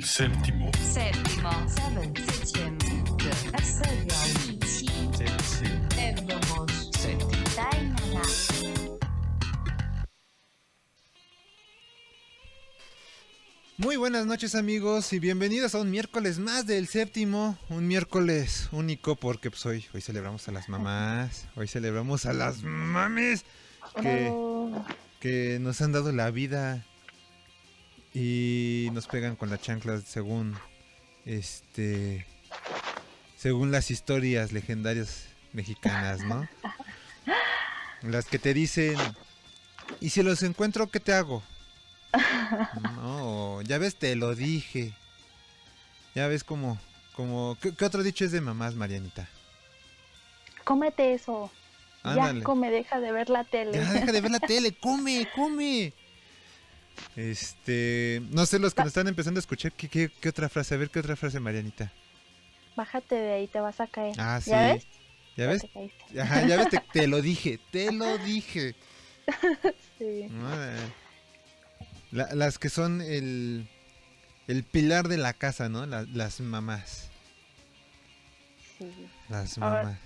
Séptimo. Séptimo. Seven. Septième. Muy buenas noches amigos y bienvenidos a un miércoles más del séptimo, un miércoles único porque pues hoy, hoy celebramos a las mamás, hoy celebramos a las mames que, que nos han dado la vida y nos pegan con las chanclas según este según las historias legendarias mexicanas, ¿no? Las que te dicen, ¿y si los encuentro qué te hago? No, ya ves, te lo dije. Ya ves como, como, ¿qué, qué otro dicho es de mamás, Marianita? Cómete eso. Ándale. Ya come, deja de ver la tele. Ya deja de ver la tele, come, come. Este, no sé, los que nos están empezando a escuchar, ¿qué, qué, qué otra frase? A ver, ¿qué otra frase, Marianita? Bájate de ahí, te vas a caer. Ah, sí. ¿Ya ves? ¿Ya ves? te caíste. Ajá, ya ves, te, te lo dije, te lo dije. Sí. La- las que son el, el pilar de la casa, ¿no? La- las mamás. sí. Las Ahora- mamás.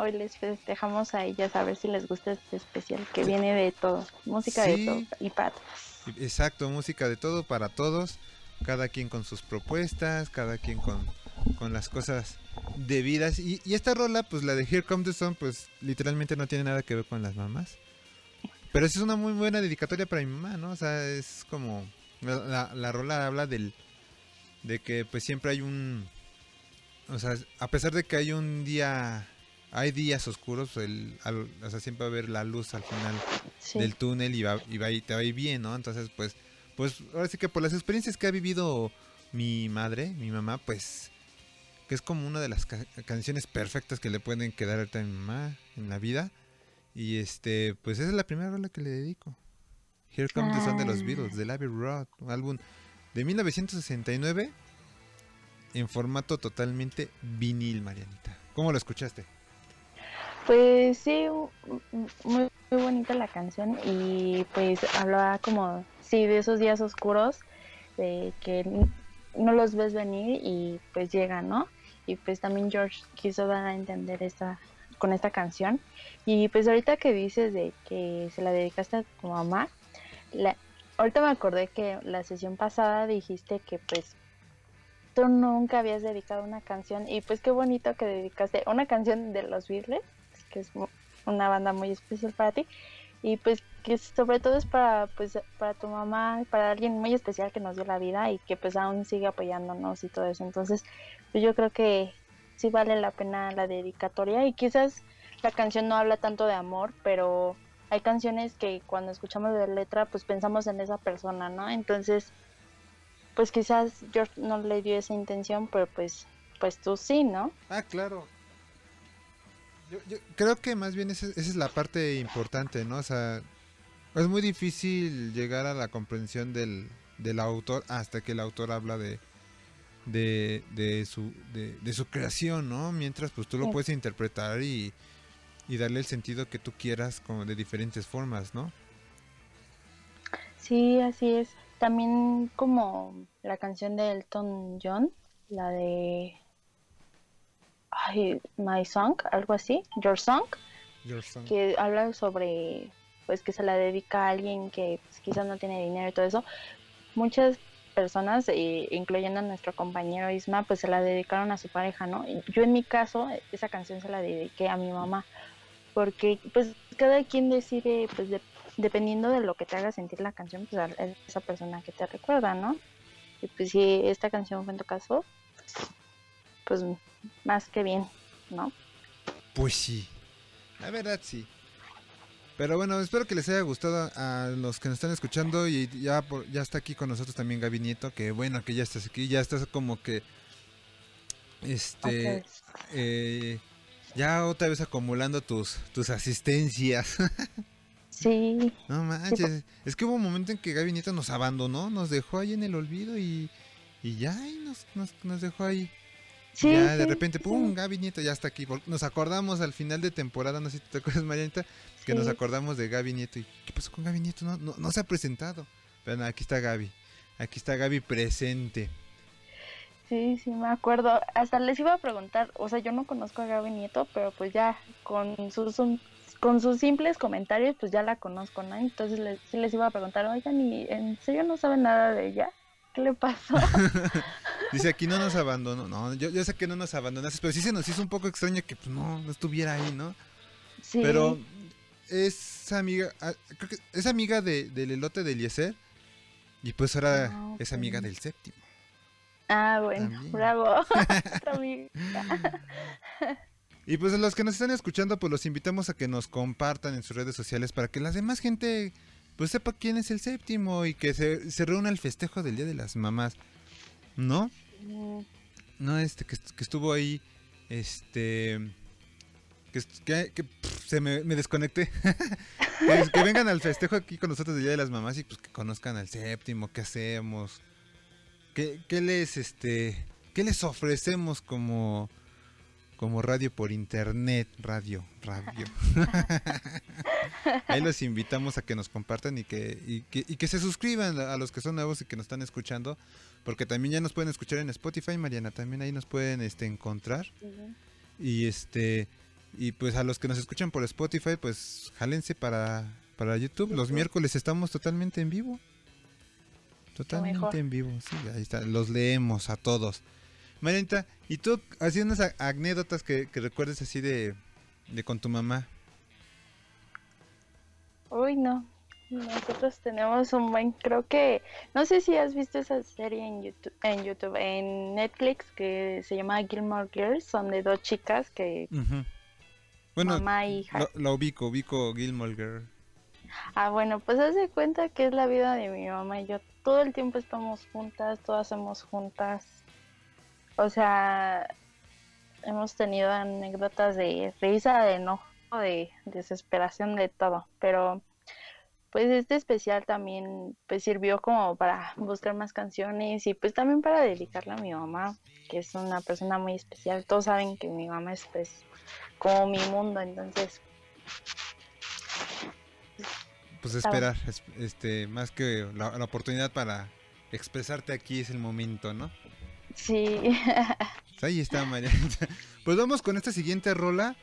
Hoy les festejamos a ellas a ver si les gusta este especial que viene de todo. Música Sí. de todo. Y pat. Exacto, música de todo para todos. Cada quien con sus propuestas, cada quien con, con las cosas debidas. Y, y esta rola, pues la de Here Comes the Sun, pues literalmente no tiene nada que ver con las mamás. Pero es una muy buena dedicatoria para mi mamá, ¿no? O sea, es como... La- la rola habla del... De que pues siempre hay un... O sea, a pesar de que hay un día... Hay días oscuros, el, al- o sea, siempre va a haber la luz al final Sí. del túnel y, va, y, va, y te va a ir bien, ¿no? Entonces, pues, pues ahora sí que por las experiencias que ha vivido mi madre, mi mamá, pues, que es como una de las ca- canciones perfectas que le pueden quedar a mi mamá en la vida. Y este, pues esa es la primera rola que le dedico. Here Comes the Sun de los Ah. Beatles, de Abbey Road, un álbum de 1969 en formato totalmente vinil, Marianita. ¿Cómo lo escuchaste? Pues sí, muy, muy bonita la canción y pues hablaba como, sí, de esos días oscuros, de que no los ves venir y pues llegan, ¿no? Y pues también George quiso dar a entender esta, con esta canción. Y pues ahorita que dices de que se la dedicaste a tu mamá, ahorita me acordé que la sesión pasada dijiste que pues tú nunca habías dedicado una canción y pues qué bonito que dedicaste una canción de los Beatles que es una banda muy especial para ti. Y pues que sobre todo es para pues para tu mamá para alguien muy especial que nos dio la vida y que pues aún sigue apoyándonos y todo eso. Entonces pues yo creo que sí vale la pena la dedicatoria. Y quizás la canción no habla tanto de amor pero hay canciones que cuando escuchamos la letra pues pensamos en esa persona no entonces pues quizás George no le dio esa intención pero pues pues tú sí no Ah, claro. Yo, yo creo que más bien esa, esa es la parte importante, ¿no? O sea, es muy difícil llegar a la comprensión del, del autor hasta que el autor habla de, de, de su, de, de su creación, ¿no? Mientras pues tú lo puedes interpretar y, y darle el sentido que tú quieras como de diferentes formas, ¿no? Sí, así es. También como la canción de Elton John, la de ay, My Song, algo así, Your Song, Your Song. que habla sobre pues que se la dedica a alguien que pues, quizás no tiene dinero y todo eso. Muchas personas, eh, incluyendo a nuestro compañero Isma, pues se la dedicaron a su pareja, ¿no? Yo en mi caso, esa canción se la dediqué a mi mamá, porque pues cada quien decide, pues de- dependiendo de lo que te haga sentir la canción, pues a a esa persona que te recuerda, ¿no? Y pues si esta canción fue en tu caso, pues más que bien, ¿no? Pues sí, la verdad sí. Pero bueno, espero que les haya gustado a los que nos están escuchando y ya por- ya está aquí con nosotros también Gaby Nieto, que bueno que ya estás aquí, ya estás como que este eh, ya otra vez acumulando tus tus asistencias. Sí, no manches, es que hubo un momento en que Gaby Nieto nos abandonó, nos dejó ahí en el olvido y y ya y nos, nos, nos dejó ahí. Sí. ya de repente, pum, Gaby Nieto ya está aquí. Nos acordamos al final de temporada, no sé si te acuerdas, Marianita, que nos acordamos de Gaby Nieto. ¿Y qué pasó con Gaby Nieto? No, no, no se ha presentado. Pero no, aquí está Gaby. Aquí está Gaby presente. Sí, sí, me acuerdo. Hasta les iba a preguntar, o sea, yo no conozco a Gaby Nieto, pero pues ya con sus con sus simples comentarios, pues ya la conozco, ¿no? Entonces les, sí les iba a preguntar, oigan, ¿y en serio no saben nada de ella? ¿Qué le pasó? Dice, aquí no nos abandonó. No, yo, yo sé que no nos abandonaste, pero sí se nos hizo un poco extraño que pues, no, no estuviera ahí, ¿no? Sí. Pero es amiga, ah, creo que es amiga de, del elote de Eliezer. Y pues ahora Ah, es amiga del séptimo. Ah, bueno, También. bravo. Y pues a los que nos están escuchando, pues los invitamos a que nos compartan en sus redes sociales para que la demás gente pues sepa quién es el séptimo y que se, se reúna al festejo del Día de las Mamás. ¿No? No, este, que, est- que estuvo ahí, este... Que, est- que- que, pff, se me, me desconecté. que, que vengan al festejo aquí con nosotros del Día de las Mamás y pues que conozcan al séptimo, qué hacemos, qué, qué les, este, qué les ofrecemos como, como radio por internet, radio, radio. Ahí los invitamos a que nos compartan y que, y que, y que se suscriban a los que son nuevos y que nos están escuchando. Porque también ya nos pueden escuchar en Spotify, Mariana. También ahí nos pueden este, encontrar. Y este y pues a los que nos escuchan por Spotify, pues jálense para, para YouTube. Los miércoles estamos totalmente en vivo. Totalmente en vivo, sí, ahí está. Los leemos a todos. Marianita, ¿y tú así unas anécdotas que, que recuerdes así de, de con tu mamá? Uy, no. Nosotros tenemos un buen, creo que, no sé si has visto esa serie en YouTube, en YouTube, en Netflix que se llama Gilmore Girls, son de dos chicas que. Bueno, mamá e hija. lo, lo ubico, ubico Gilmore Girl. Ah, bueno, pues haz de cuenta que es la vida de mi mamá y yo. Todo el tiempo estamos juntas, todo hacemos juntas. O sea, hemos tenido anécdotas de risa, de enojo, de desesperación, de todo. Pero, pues este especial también pues sirvió como para buscar más canciones y pues también para dedicarle a mi mamá, que es una persona muy especial. Todos saben que mi mamá es pues como mi mundo, entonces Pues esperar, es- este, más que la, la oportunidad para expresarte aquí es el momento, ¿no? Sí. Pues Ahí está, Marianita. Pues vamos con esta siguiente rola,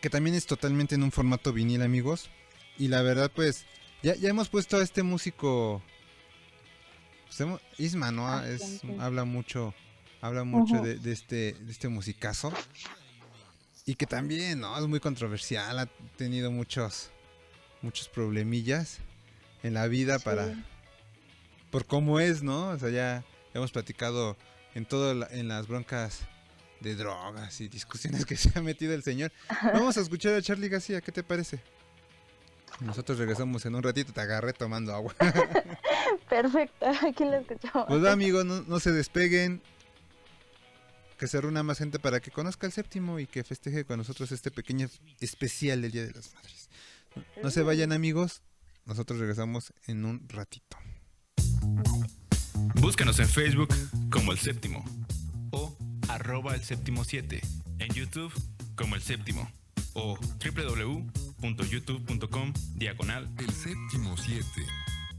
que también es totalmente en un formato vinil, amigos. Y la verdad, pues, ya, ya hemos puesto a este músico, pues, hemos- Isma, ¿no? Ah, Es, habla mucho, habla mucho de, de este, de este musicazo. Y que también, ¿no? Es muy controversial, ha tenido muchos, muchos problemillas en la vida para, por cómo es, ¿no? O sea, ya hemos platicado en todo la- en las broncas de drogas y discusiones que se ha metido el señor. Vamos a escuchar a Charlie García, ¿qué te parece? Nosotros regresamos en un ratito, te agarré tomando agua. Perfecto, aquí lo escuchamos. Pues va, amigos, no, no se despeguen. Que se reúna más gente para que conozca el séptimo y que festeje con nosotros este pequeño especial del Día de las Madres. No, no se vayan, amigos. Nosotros regresamos en un ratito. Búscanos en Facebook como El Séptimo o arroba el séptimo 7. En YouTube como El Séptimo o www.youtube.com diagonal. El séptimo 7.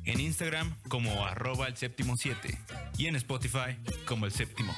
En Instagram como arroba el séptimo 7 y en Spotify como El Séptimo.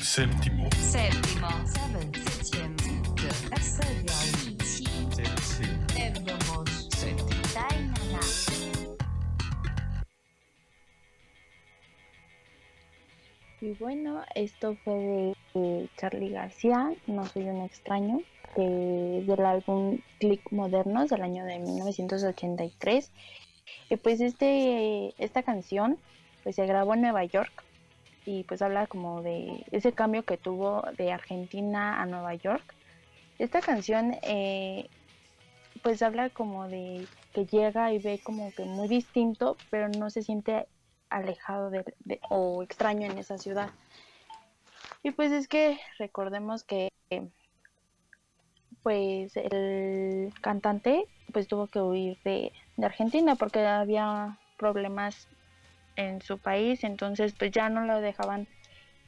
El séptimo. Séptimo. Y bueno, esto fue de, de Charlie García, No soy un extraño, de- del álbum Click Modernos del año de 1983. Y pues este, esta canción pues se grabó en Nueva York y pues habla como de ese cambio que tuvo de Argentina a Nueva York. Esta canción eh, pues habla como de que llega y ve como que muy distinto, pero no se siente alejado de, o extraño en esa ciudad. Y pues es que recordemos que pues el cantante pues tuvo que huir de, de Argentina porque había problemas en su país, entonces pues ya no lo dejaban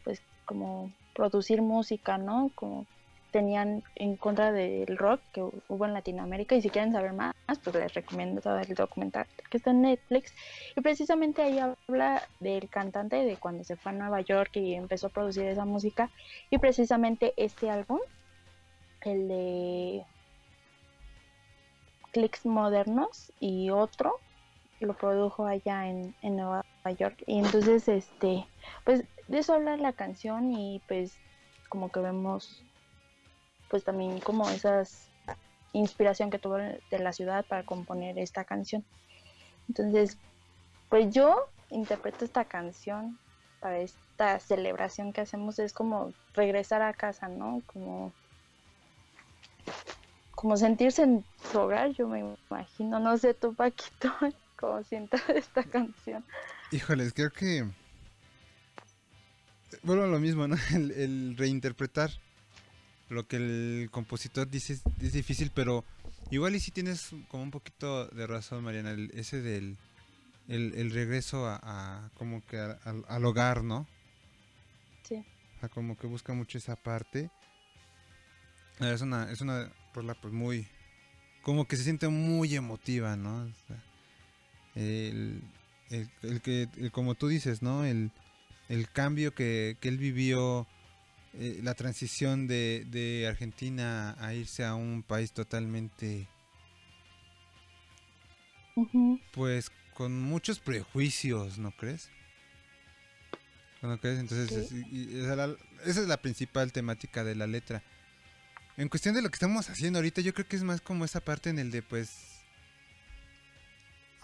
pues como producir música, ¿no? Como tenían en contra del rock que hu- hubo en Latinoamérica y si quieren saber más, pues les recomiendo todo el documental que está en Netflix y precisamente ahí habla del cantante de cuando se fue a Nueva York y empezó a producir esa música y precisamente este álbum, el de Clicks Modernos y otro, lo produjo allá en, en Nueva York y entonces este, pues de eso habla la canción y pues como que vemos pues también como esas inspiración que tuvo de la ciudad para componer esta canción. Entonces, pues yo interpreto esta canción para esta celebración que hacemos es como regresar a casa, ¿no? Como como sentirse en su hogar, yo me imagino, no sé tú Paquito, sientas esta canción. Híjoles, creo que. Vuelvo a lo mismo, ¿no? El, el reinterpretar lo que el compositor dice es, es difícil, pero igual y si tienes como un poquito de razón, Mariana, el- ese del el, el regreso a, a como que a- al- al hogar, ¿no? Sí. O sea, como que busca mucho esa parte. Eh, Es una, es una rola pues muy, como que se siente muy emotiva, ¿no? O sea, el, el, el que, el- como tú dices, ¿no? El, el cambio que, que él vivió, eh, la transición de, de Argentina a irse a un país totalmente, pues, con muchos prejuicios, ¿no crees? ¿No crees? Entonces, Sí. es- y- y esa, la- esa es la principal temática de la letra. En cuestión de lo que estamos haciendo ahorita, yo creo que es más como esa parte en el de, pues...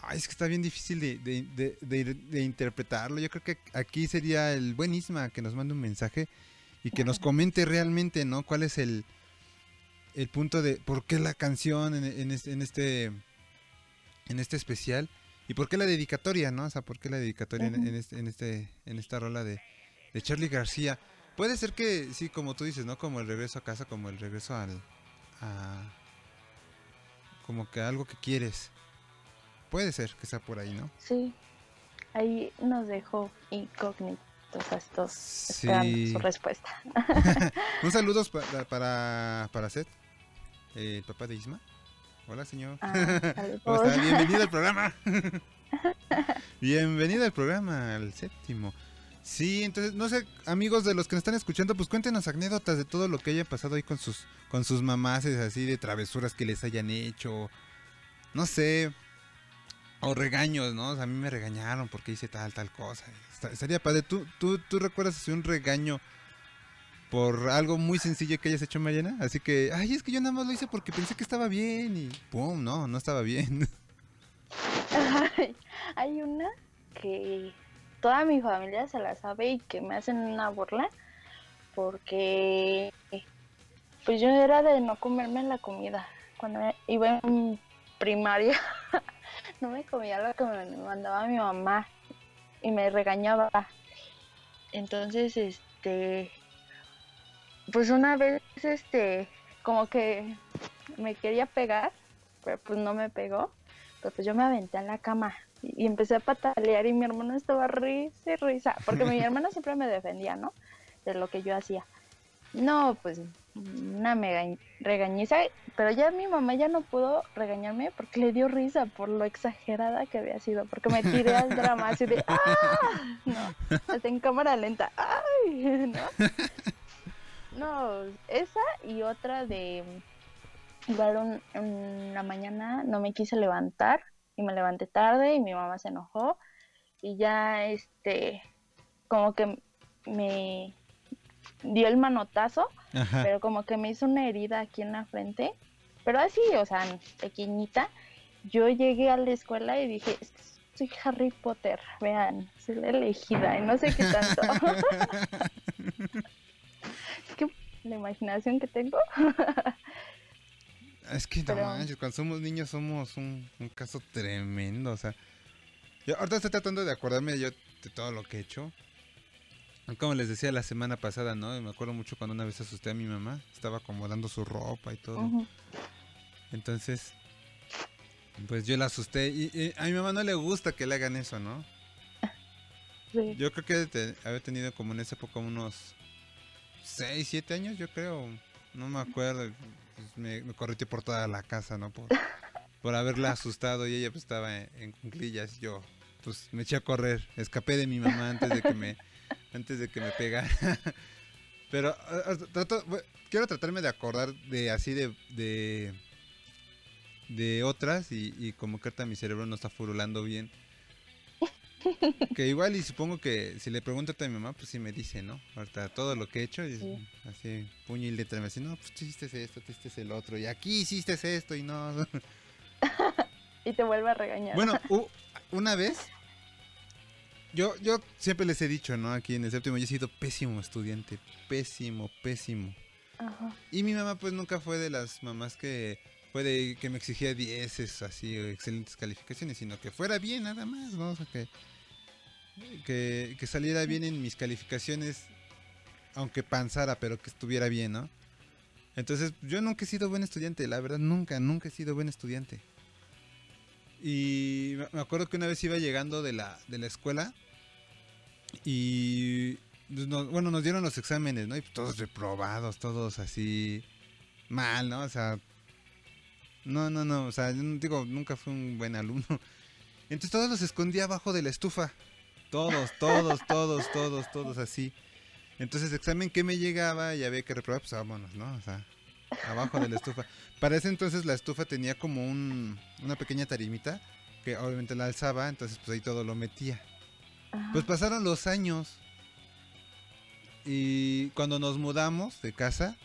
Ay, es que está bien difícil de, de- de- interpretarlo. Yo creo que aquí sería el buen Isma que nos mande un mensaje y que nos comente realmente, ¿no? ¿Cuál es el, el punto de por qué la canción en, en este, en este en este especial y por qué la dedicatoria, ¿no? O sea, por qué la dedicatoria en, este, en este en esta rola de, de Charlie García. Puede ser que sí, como tú dices, ¿no? Como el regreso a casa, como el regreso al a como que algo que quieres. Puede ser que sea por ahí, ¿no? Sí, ahí nos dejó incógnitos a estos esperando Sí. su respuesta. Un saludo para para para Seth, el papá de Isma. Hola, señor. Ah, ¿Cómo está? Bienvenido al programa. Bienvenido al programa, al séptimo. Sí, entonces, no sé, amigos de los que nos están escuchando, pues cuéntenos anécdotas de todo lo que haya pasado ahí con sus, con sus mamases, así de travesuras que les hayan hecho. No sé. O regaños, ¿no? O sea, a mí me regañaron porque hice tal, tal cosa. Estaría padre. ¿Tú, tú, ¿Tú recuerdas así un regaño por algo muy sencillo que hayas hecho, Mariana? Así que, ay, es que yo nada más lo hice porque pensé que estaba bien y ¡pum! No, no estaba bien. Ay, Hay una que toda mi familia se la sabe y que me hacen una burla porque pues yo era de no comerme la comida. Cuando iba en primaria no me comía lo que me mandaba mi mamá y me regañaba. Entonces, este, pues una vez, este, como que me quería pegar, pero pues no me pegó. Pero pues yo me aventé en la cama y y empecé a patalear y mi hermano estaba risa y risa, porque mi hermano siempre me defendía, ¿no? De lo que yo hacía. No, pues una mega regañiza, pero ya mi mamá ya no pudo regañarme porque le dio risa por lo exagerada que había sido, porque me tiré al drama así de ¡ah! No, hasta en cámara lenta, ¡ay! ¿no? No, esa y otra de igual un, una mañana no me quise levantar y me levanté tarde y mi mamá se enojó y ya este como que me dio el manotazo, Ajá. pero como que me hizo una herida aquí en la frente, pero así, o sea, pequeñita. Yo llegué a la escuela y dije, "Es que soy Harry Potter, vean, soy la elegida y no sé qué tanto. es que la imaginación que tengo. Es que no Pero- manches, cuando somos niños somos un, un caso tremendo, o sea. Yo ahorita estoy tratando de acordarme yo de todo lo que he hecho. Como les decía la semana pasada, ¿no? Y me acuerdo mucho cuando una vez asusté a mi mamá. Estaba acomodando su ropa y todo. Entonces, pues yo la asusté. Y, y a mi mamá no le gusta que le hagan eso, ¿no? Sí. Yo creo que te- haber tenido como en esa época unos 6, 7 años, yo creo. No me acuerdo. Pues me, me correteó por toda la casa, ¿no? Por, por haberla asustado y ella pues estaba en, en cuclillas. y Yo pues me eché a correr. Escapé de mi mamá antes de que me, antes de que me pegara. Pero trato, quiero tratarme de acordar de así de, de, de otras y, y como que ahorita mi cerebro no está furulando bien. Que igual y supongo que si le pregunto a mi mamá, pues sí me dice, ¿no? Ahorita todo lo que he hecho, y es Sí. así, puño y letra, me dice, no, pues tú hiciste esto, tú hiciste el otro, y aquí hiciste esto y no. Y te vuelve a regañar. Bueno, una vez, yo, yo siempre les he dicho, ¿no? Aquí en el séptimo, yo he sido pésimo estudiante, pésimo, pésimo. Ajá. Y mi mamá pues nunca fue de las mamás que fue de que me exigía dieces así excelentes calificaciones, sino que fuera bien nada más, ¿no? O sea, que, que, que saliera bien en mis calificaciones, aunque panzara, pero que estuviera bien, ¿no? Entonces yo nunca he sido buen estudiante, la verdad, nunca, nunca he sido buen estudiante. Y me- acuerdo que una vez iba llegando de la, de la escuela y pues, bueno, nos dieron los exámenes, ¿no? Y todos reprobados, todos así mal, ¿no? O sea, no, no, no, o sea, yo digo, nunca fui un buen alumno. Entonces todos los escondía abajo de la estufa. Todos, todos, todos, todos, todos así. Entonces, examen que me llegaba y había que reprobar, pues vámonos, ¿no? O sea, abajo de la estufa. Para ese entonces la estufa tenía como un, una pequeña tarimita que obviamente la alzaba, entonces pues ahí todo lo metía. Ajá. Pues pasaron los años. Y cuando nos mudamos de casa,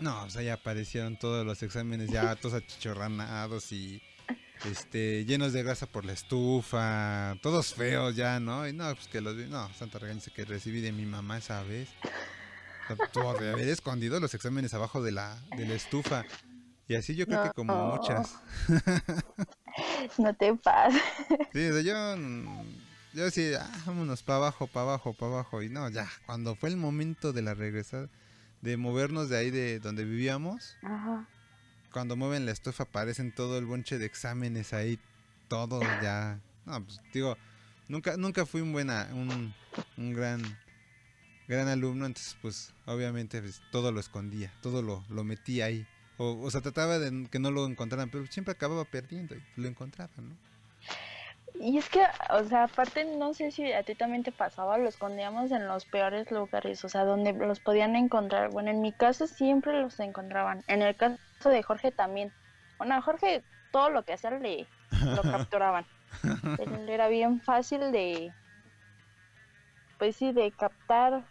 no, o sea, ya aparecieron todos los exámenes ya todos achichorranados y este llenos de grasa por la estufa, todos feos ya, ¿no? Y no, pues que los vi, no, santa regaña que recibí de mi mamá esa vez. De haber escondido los exámenes abajo de la, de la estufa. Y así yo creo que como muchas. No te pases. Sí, o sea, yo, mm, yo sí, ah, vámonos para abajo, para abajo, para abajo. Y no, ya, cuando fue el momento de la regresada, de movernos de ahí de donde vivíamos, Ajá. cuando mueven la estufa aparecen todo el bonche de exámenes ahí, todo ya. No, pues digo, nunca, nunca fui un buena, un, un gran, gran alumno, entonces pues obviamente pues, todo lo escondía, todo lo, lo metía ahí. O, o sea, trataba de que no lo encontraran, pero siempre acababa perdiendo y lo encontraban, ¿no? Y es que, o sea, aparte, no sé si a ti también te pasaba, lo escondíamos en los peores lugares, o sea, donde los podían encontrar. Bueno, en mi caso siempre los encontraban. En el caso de Jorge también. Bueno, a Jorge todo lo que hacía le lo capturaban. Él era bien fácil de, pues sí, de captar.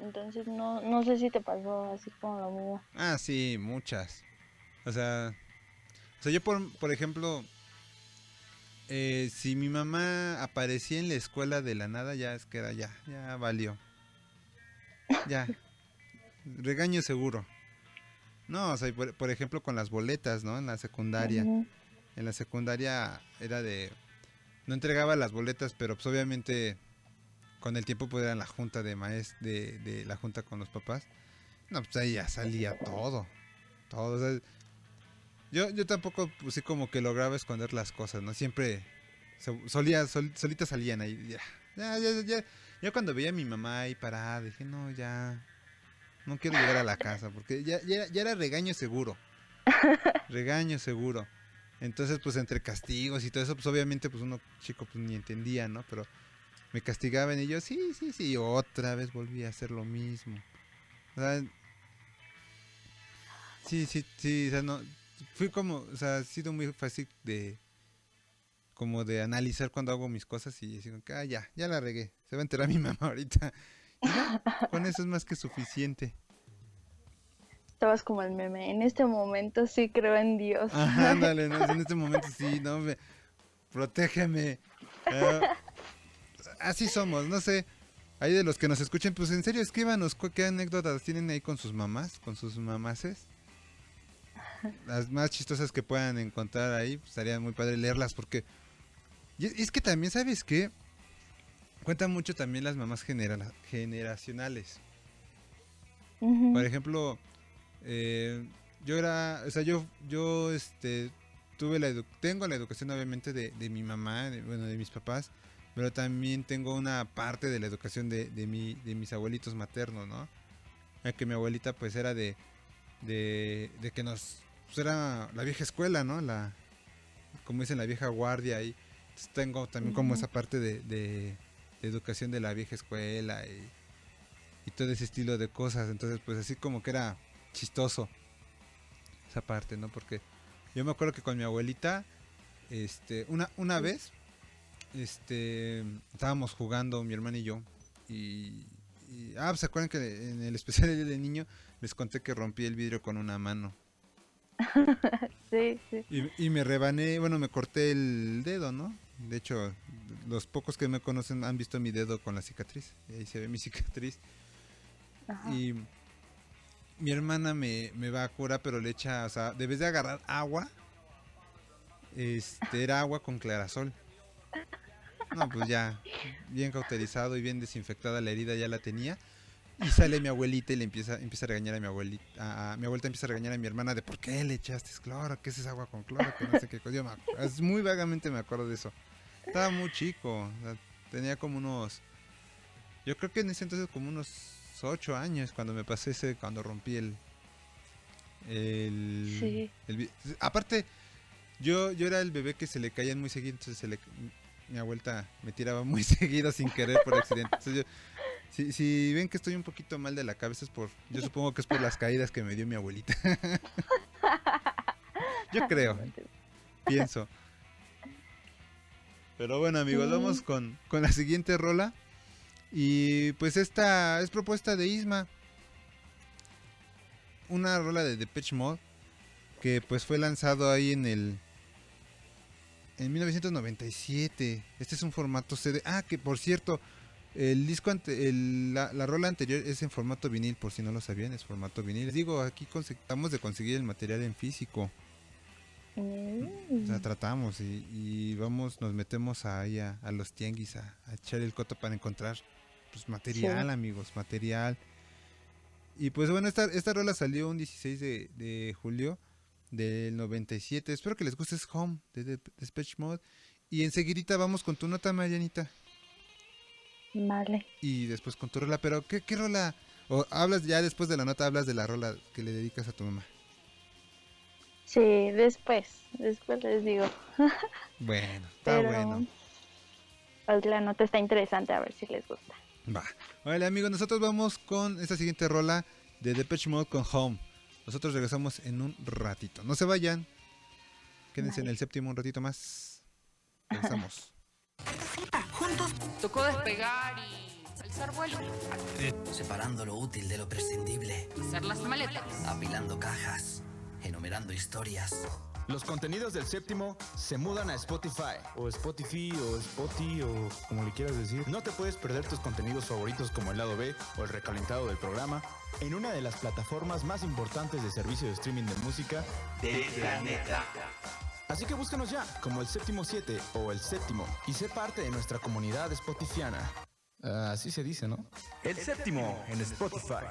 Entonces no, no sé si te pasó así como lo mío. Ah, sí, muchas. O sea, o sea yo por, por ejemplo, eh, si mi mamá aparecía en la escuela de la nada, ya es que era ya, ya valió. Ya. Regaño seguro. No, o sea, por, por ejemplo con las boletas, ¿no? En la secundaria. En la secundaria era de... No entregaba las boletas, pero pues obviamente con el tiempo pues era la junta de maes de, de la junta con los papás. No, pues ahí ya salía todo. Todo. o sea, yo, yo tampoco pues sí como que lograba esconder las cosas, ¿no? Siempre so- solía, sol- solitas salían ahí. Ya, ya, ya, ya. Ya cuando veía a mi mamá ahí parada, dije, no, ya. no quiero llegar a la casa, porque ya, ya, ya era regaño seguro. Regaño seguro. Entonces, pues entre castigos y todo eso, pues obviamente, pues uno chico pues ni entendía, ¿no? Pero me castigaban y yo, sí, sí, sí, y otra vez volví a hacer lo mismo. O sea, sí, sí, sí, o sea, no, fui como, o sea, ha sido muy fácil de, como de analizar cuando hago mis cosas y decir, ah, ya, ya la regué, se va a enterar mi mamá ahorita. Ya, con eso es más que suficiente. Estabas como el meme. En este momento sí creo en Dios. Ajá, ándale, ¿no? en este momento sí, no, me, protégeme. Ah, así somos, no sé. Hay de los que nos escuchen, pues en serio, escríbanos qué anécdotas tienen ahí con sus mamás, con sus mamaces. Las más chistosas que puedan encontrar ahí, pues, estaría muy padre leerlas porque... Y es, que también, ¿sabes qué? Cuentan mucho también las mamás genera- generacionales. Por ejemplo, eh, yo era, o sea, yo, yo, este, tuve la, edu- tengo la educación obviamente de, de mi mamá, de- bueno, de mis papás, pero también tengo una parte de la educación de, de, mi, de mis abuelitos maternos, ¿no? Ya que mi abuelita pues era de, de, de que nos, pues era la vieja escuela, ¿no? La, como dicen, la vieja guardia. Entonces tengo también como esa parte de, de, de educación de la vieja escuela y, y todo ese estilo de cosas. Entonces, pues así como que era chistoso esa parte, ¿no? Porque yo me acuerdo que con mi abuelita, este, una, una vez, este, estábamos jugando mi hermana y yo. Y, y- ah, pues, se acuerdan que en el especial del del niño les conté que rompí el vidrio con una mano. Sí, sí. Y, y me rebané, bueno, me corté el dedo, ¿no? De hecho, los pocos que me conocen han visto mi dedo con la cicatriz. Y ahí se ve mi cicatriz. Ajá. Y mi hermana me, me va a curar, pero le echa, o sea, debes de agarrar agua. Este, era agua con clarasol. No, pues ya, bien cauterizado y bien desinfectada la herida ya la tenía. Y sale mi abuelita y le empieza, empieza a regañar a mi abuelita. A, a- mi abuelita empieza a regañar a mi hermana de por qué le echaste cloro, qué es esa agua con cloro, que no sé qué cosa. Yo me acu- es muy vagamente me acuerdo de eso. Estaba muy chico, tenía como unos, yo creo que en ese entonces como unos ocho años cuando me pasé ese, cuando rompí el, el, Sí. el aparte, yo, yo era el bebé que se le caían muy seguido, entonces se le, mi abuelita me tiraba muy seguido sin querer por accidente. Entonces yo- si, si ven que estoy un poquito mal de la cabeza es por, yo supongo que es por las caídas que me dio mi abuelita. yo creo, pienso. Pero bueno amigos, vamos con, con la siguiente rola. Y pues esta es propuesta de Isma. Una rola de Depeche Mode que pues fue lanzado ahí en el en 1997. Este es un formato CD. Ah, que por cierto, el disco ante, el- la, la rola anterior es en formato vinil, por si no lo sabían, es formato vinil. Les digo, aquí tratamos de conseguir el material en físico. O sea, Mm. tratamos y, y vamos, nos metemos ahí a, a los tianguis a, a echar el coto para encontrar pues material, Sí. amigos, material. Y pues bueno, esta, esta rola salió un 16 de, de julio del 97. Espero que les guste es Home de, Depeche Mode. Y enseguidita vamos con tu nota, Marianita. Vale. Y después con tu rola. Pero, ¿qué, qué rola? O hablas ya después de la nota, hablas de la rola que le dedicas a tu mamá. Sí, después. Después les digo. Bueno, está Pero bueno. pues, la nota está interesante, a ver si les gusta. Va. Vale, amigos, nosotros vamos con esta siguiente rola de Depeche Mode con Home. Nosotros regresamos en un ratito. No se vayan. Quédense en el séptimo un ratito más. Regresamos. Tocó despegar y alzar vuelo, Separando lo útil de lo prescindible, hacer las maletas. apilando cajas, enumerando historias. Los contenidos del séptimo se mudan a Spotify. o Spotify o Spotify o como le quieras decir. No te puedes perder tus contenidos favoritos como el lado B o el recalentado del programa en una de las plataformas más importantes de servicio de streaming de música del planeta. Así que búscanos ya como el séptimo 7 o el séptimo y sé parte de nuestra comunidad spotifiana. Así se dice, ¿no? El séptimo en Spotify.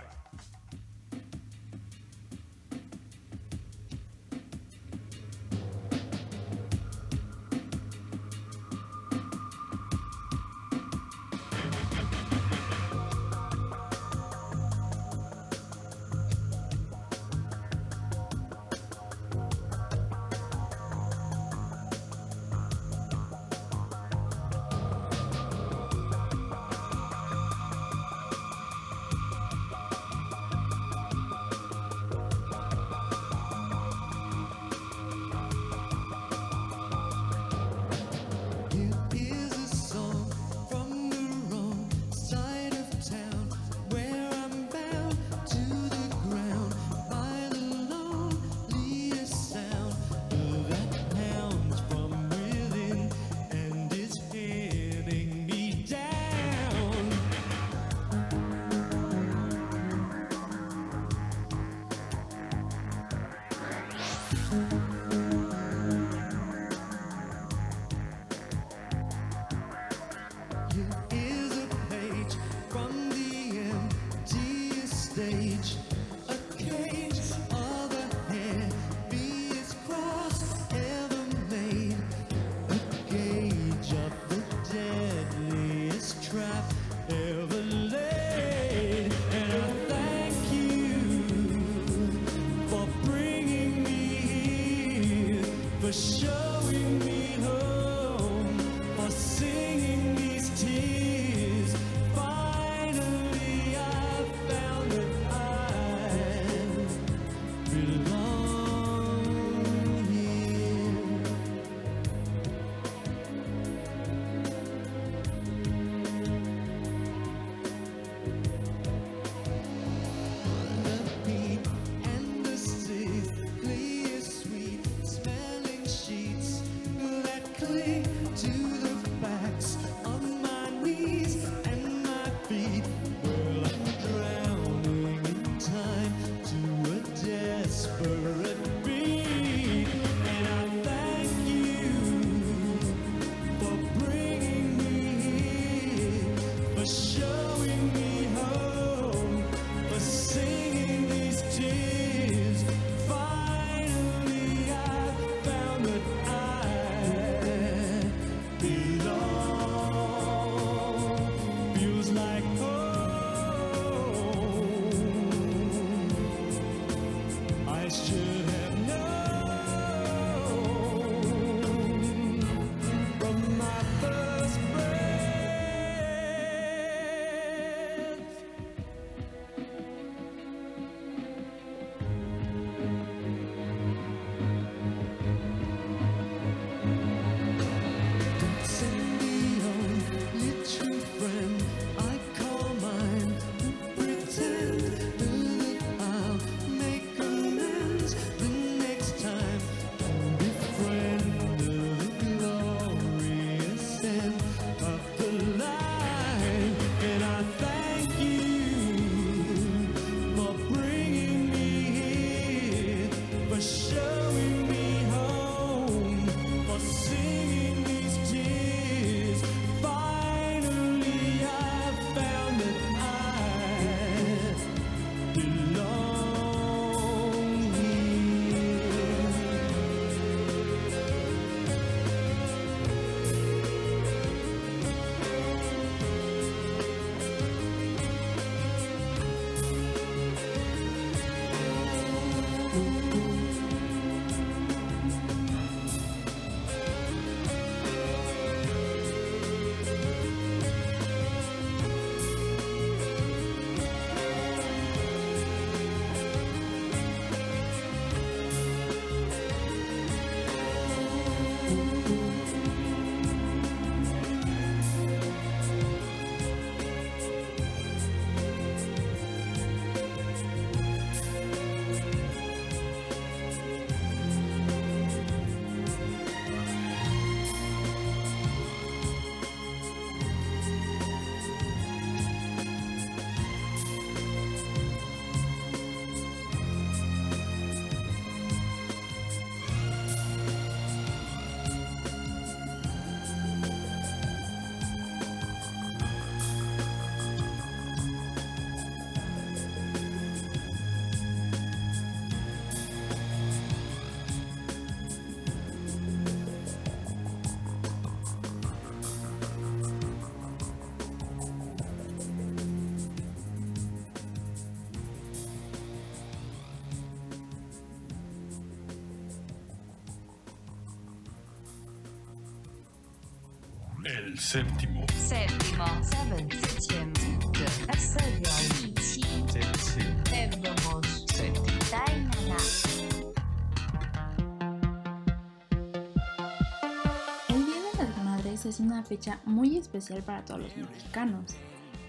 El séptimo. Séptimo. El Día de las Madres es una fecha muy especial para todos los mexicanos.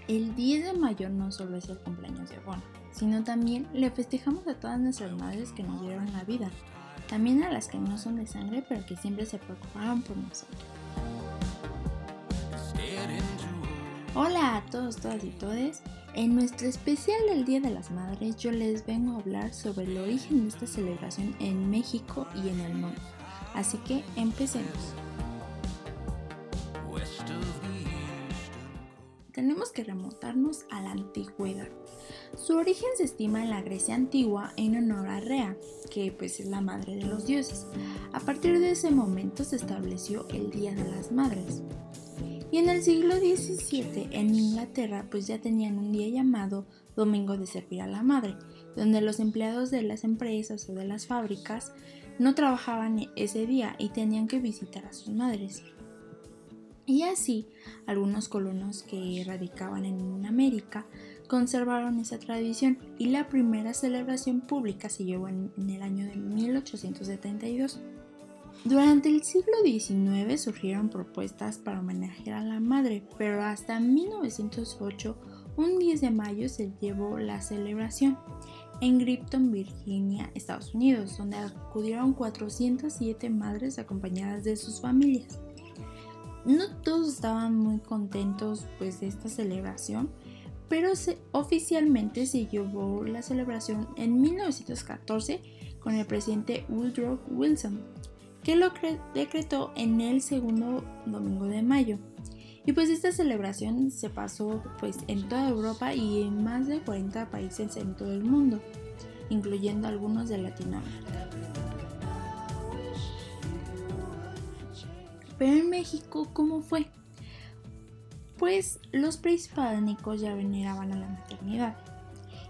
El 10 de mayo no solo es el cumpleaños de Bon, sino también le festejamos a todas nuestras madres que nos dieron la vida, también a las que no son de sangre pero que siempre se preocuparon por nosotros. Hola a todos, todas y todes. En nuestro especial del Día de las Madres yo les vengo a hablar sobre el origen de esta celebración en México y en el mundo. Así que empecemos. tenemos que remontarnos a la antigüedad. Su origen se estima en la Grecia antigua en honor a Rea, que pues es la madre de los dioses. A partir de ese momento se estableció el Día de las Madres. Y en el siglo XVII en Inglaterra pues ya tenían un día llamado Domingo de Servir a la Madre, donde los empleados de las empresas o de las fábricas no trabajaban ese día y tenían que visitar a sus madres. Y así, algunos colonos que radicaban en América conservaron esa tradición y la primera celebración pública se llevó en, el año de 1872. Durante el siglo XIX surgieron propuestas para homenajear a la madre, pero hasta 1908, un 10 de mayo, se llevó la celebración en Gripton, Virginia, Estados Unidos, donde acudieron 407 madres acompañadas de sus familias. No todos estaban muy contentos pues de esta celebración, pero oficialmente se llevó la celebración en 1914 con el presidente Woodrow Wilson, que lo decretó en el segundo domingo de mayo. Y pues esta celebración se pasó pues en toda Europa y en más de 40 países en todo el mundo, incluyendo algunos de Latinoamérica. Pero en México, ¿cómo fue? Pues los prehispánicos ya veneraban a la maternidad.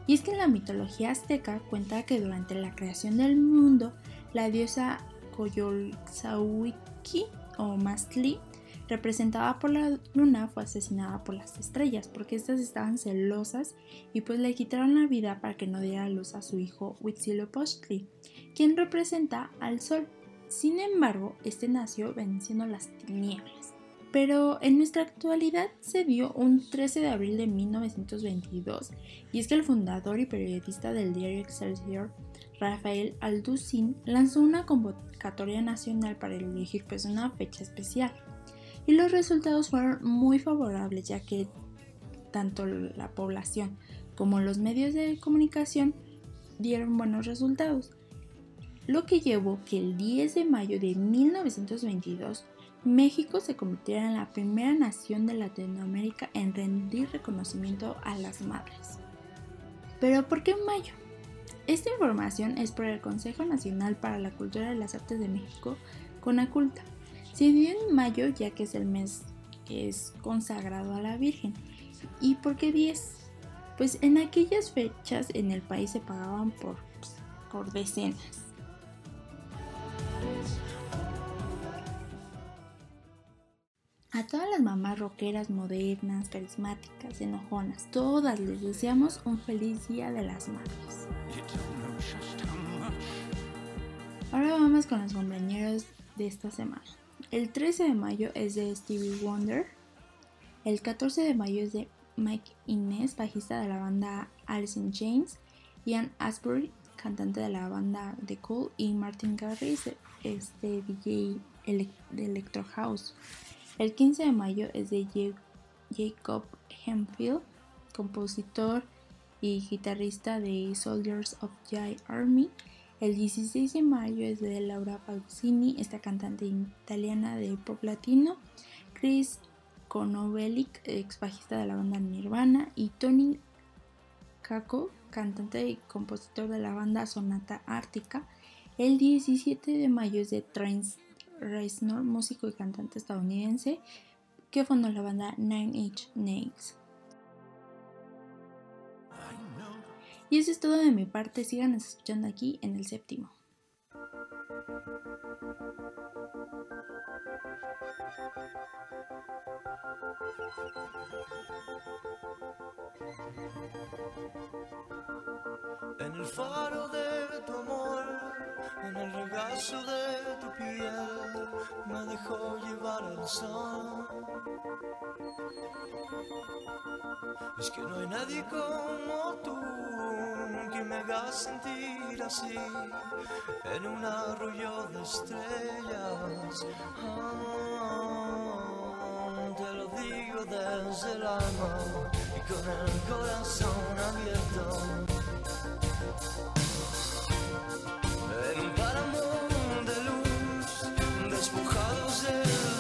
Y es que en la mitología azteca cuenta que durante la creación del mundo, la diosa Coyolxauhqui o Mastli representada por la luna, fue asesinada por las estrellas porque éstas estaban celosas y pues le quitaron la vida para que no diera luz a su hijo Huitzilopochtli, quien representa al sol. Sin embargo, este nació venciendo las tinieblas. Pero en nuestra actualidad se dio un 13 de abril de 1922 y es que el fundador y periodista del diario Excelsior, Rafael Alducin, lanzó una convocatoria nacional para elegir pues una fecha especial y los resultados fueron muy favorables ya que tanto la población como los medios de comunicación dieron buenos resultados, lo que llevó que el 10 de mayo de 1922 México se convirtiera en la primera nación de Latinoamérica en rendir reconocimiento a las madres. Pero ¿por qué mayo? Esta información es por el Consejo Nacional para la Cultura y las Artes de México, CONACULTA, se dio en mayo ya que es el mes que es consagrado a la Virgen. ¿Y por qué 10? Pues en aquellas fechas en el país se pagaban por, pues, por decenas. A todas las mamás rockeras modernas, carismáticas, enojonas, todas les deseamos un feliz día de las madres. Ahora vamos con los compañeros de esta semana. El 13 de mayo es de Stevie Wonder. El 14 de mayo es de Mike Inez, bajista de la banda Alice in Chains. Ian Asbury, cantante de la banda The Cool. Y Martin Garrix, este DJ de Electro House. El 15 de mayo es de Jacob Hemphill, compositor y guitarrista de Soldiers of Jai Army. El 16 de mayo es de Laura Pausini, esta cantante italiana de pop latino. Chris Konovelik, ex bajista de la banda Nirvana. Y Tony Kako, cantante y compositor de la banda Sonata Ártica. El 17 de mayo es de Trent Reznor, músico y cantante estadounidense, que fundó la banda Nine Inch Nails. Y eso es todo de mi parte, sigan escuchando aquí en el séptimo. En el faro de tu amor, en el regazo de tu piel, me dejó llevar el sol. Es que no hay nadie como tú que me haga sentir así en un arroyo de estrellas. Ah, te lo digo desde el alma y con el corazón abierto. love.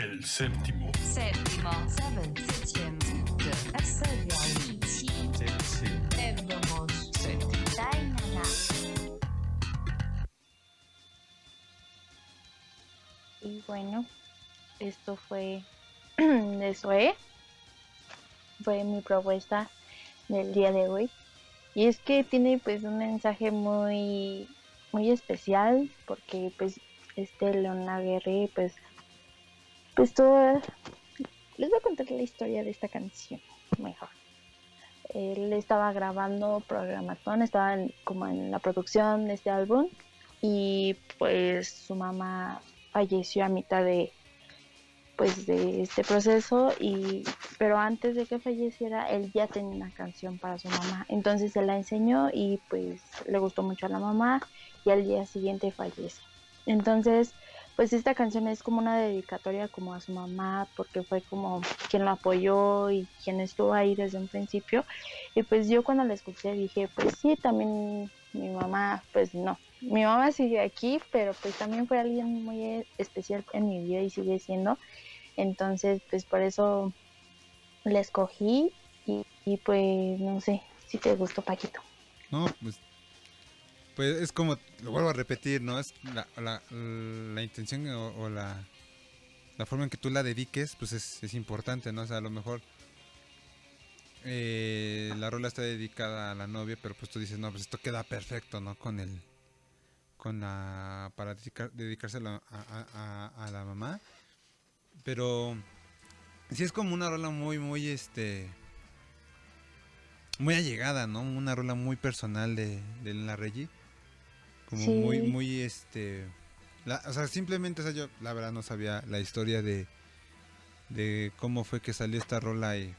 El séptimo. Séptimo. Seven. Septième. Y bueno, esto fue de Zoe. Fue mi propuesta del día de hoy. Y es que tiene pues un mensaje muy muy especial porque pues este León Laguerre pues pues todo les voy a contar la historia de esta canción mejor. Él estaba grabando programatón, estaba en- como en la producción de este álbum y pues su mamá falleció a mitad de pues de este proceso y pero antes de que falleciera él ya tenía una canción para su mamá entonces se la enseñó y pues le gustó mucho a la mamá y al día siguiente fallece entonces pues esta canción es como una dedicatoria como a su mamá porque fue como quien lo apoyó y quien estuvo ahí desde un principio. Y pues yo cuando la escuché dije pues sí también mi mamá pues no. Mi mamá sigue aquí pero pues también fue alguien muy eh, especial en mi vida y sigue siendo. Entonces pues por eso la escogí y, y, pues no sé si te gustó Paquito. No, pues, pues es como, lo vuelvo a repetir, ¿no? Es la, la, intención o, la, la forma en que tú la dediques, pues es, es importante, ¿no? O sea, a lo mejor eh, la rola está dedicada a la novia, pero pues tú dices, no, pues esto queda perfecto, ¿no? Con el, con la, para dedicar, dedicárselo a la mamá. Pero sí es como una rola muy, muy, este, muy allegada, ¿no? Una rola muy personal de, de la Reggie. Como Sí. muy, muy, este... la- o sea, simplemente, o sea, yo la verdad no sabía la historia de, de cómo fue que salió esta rola y,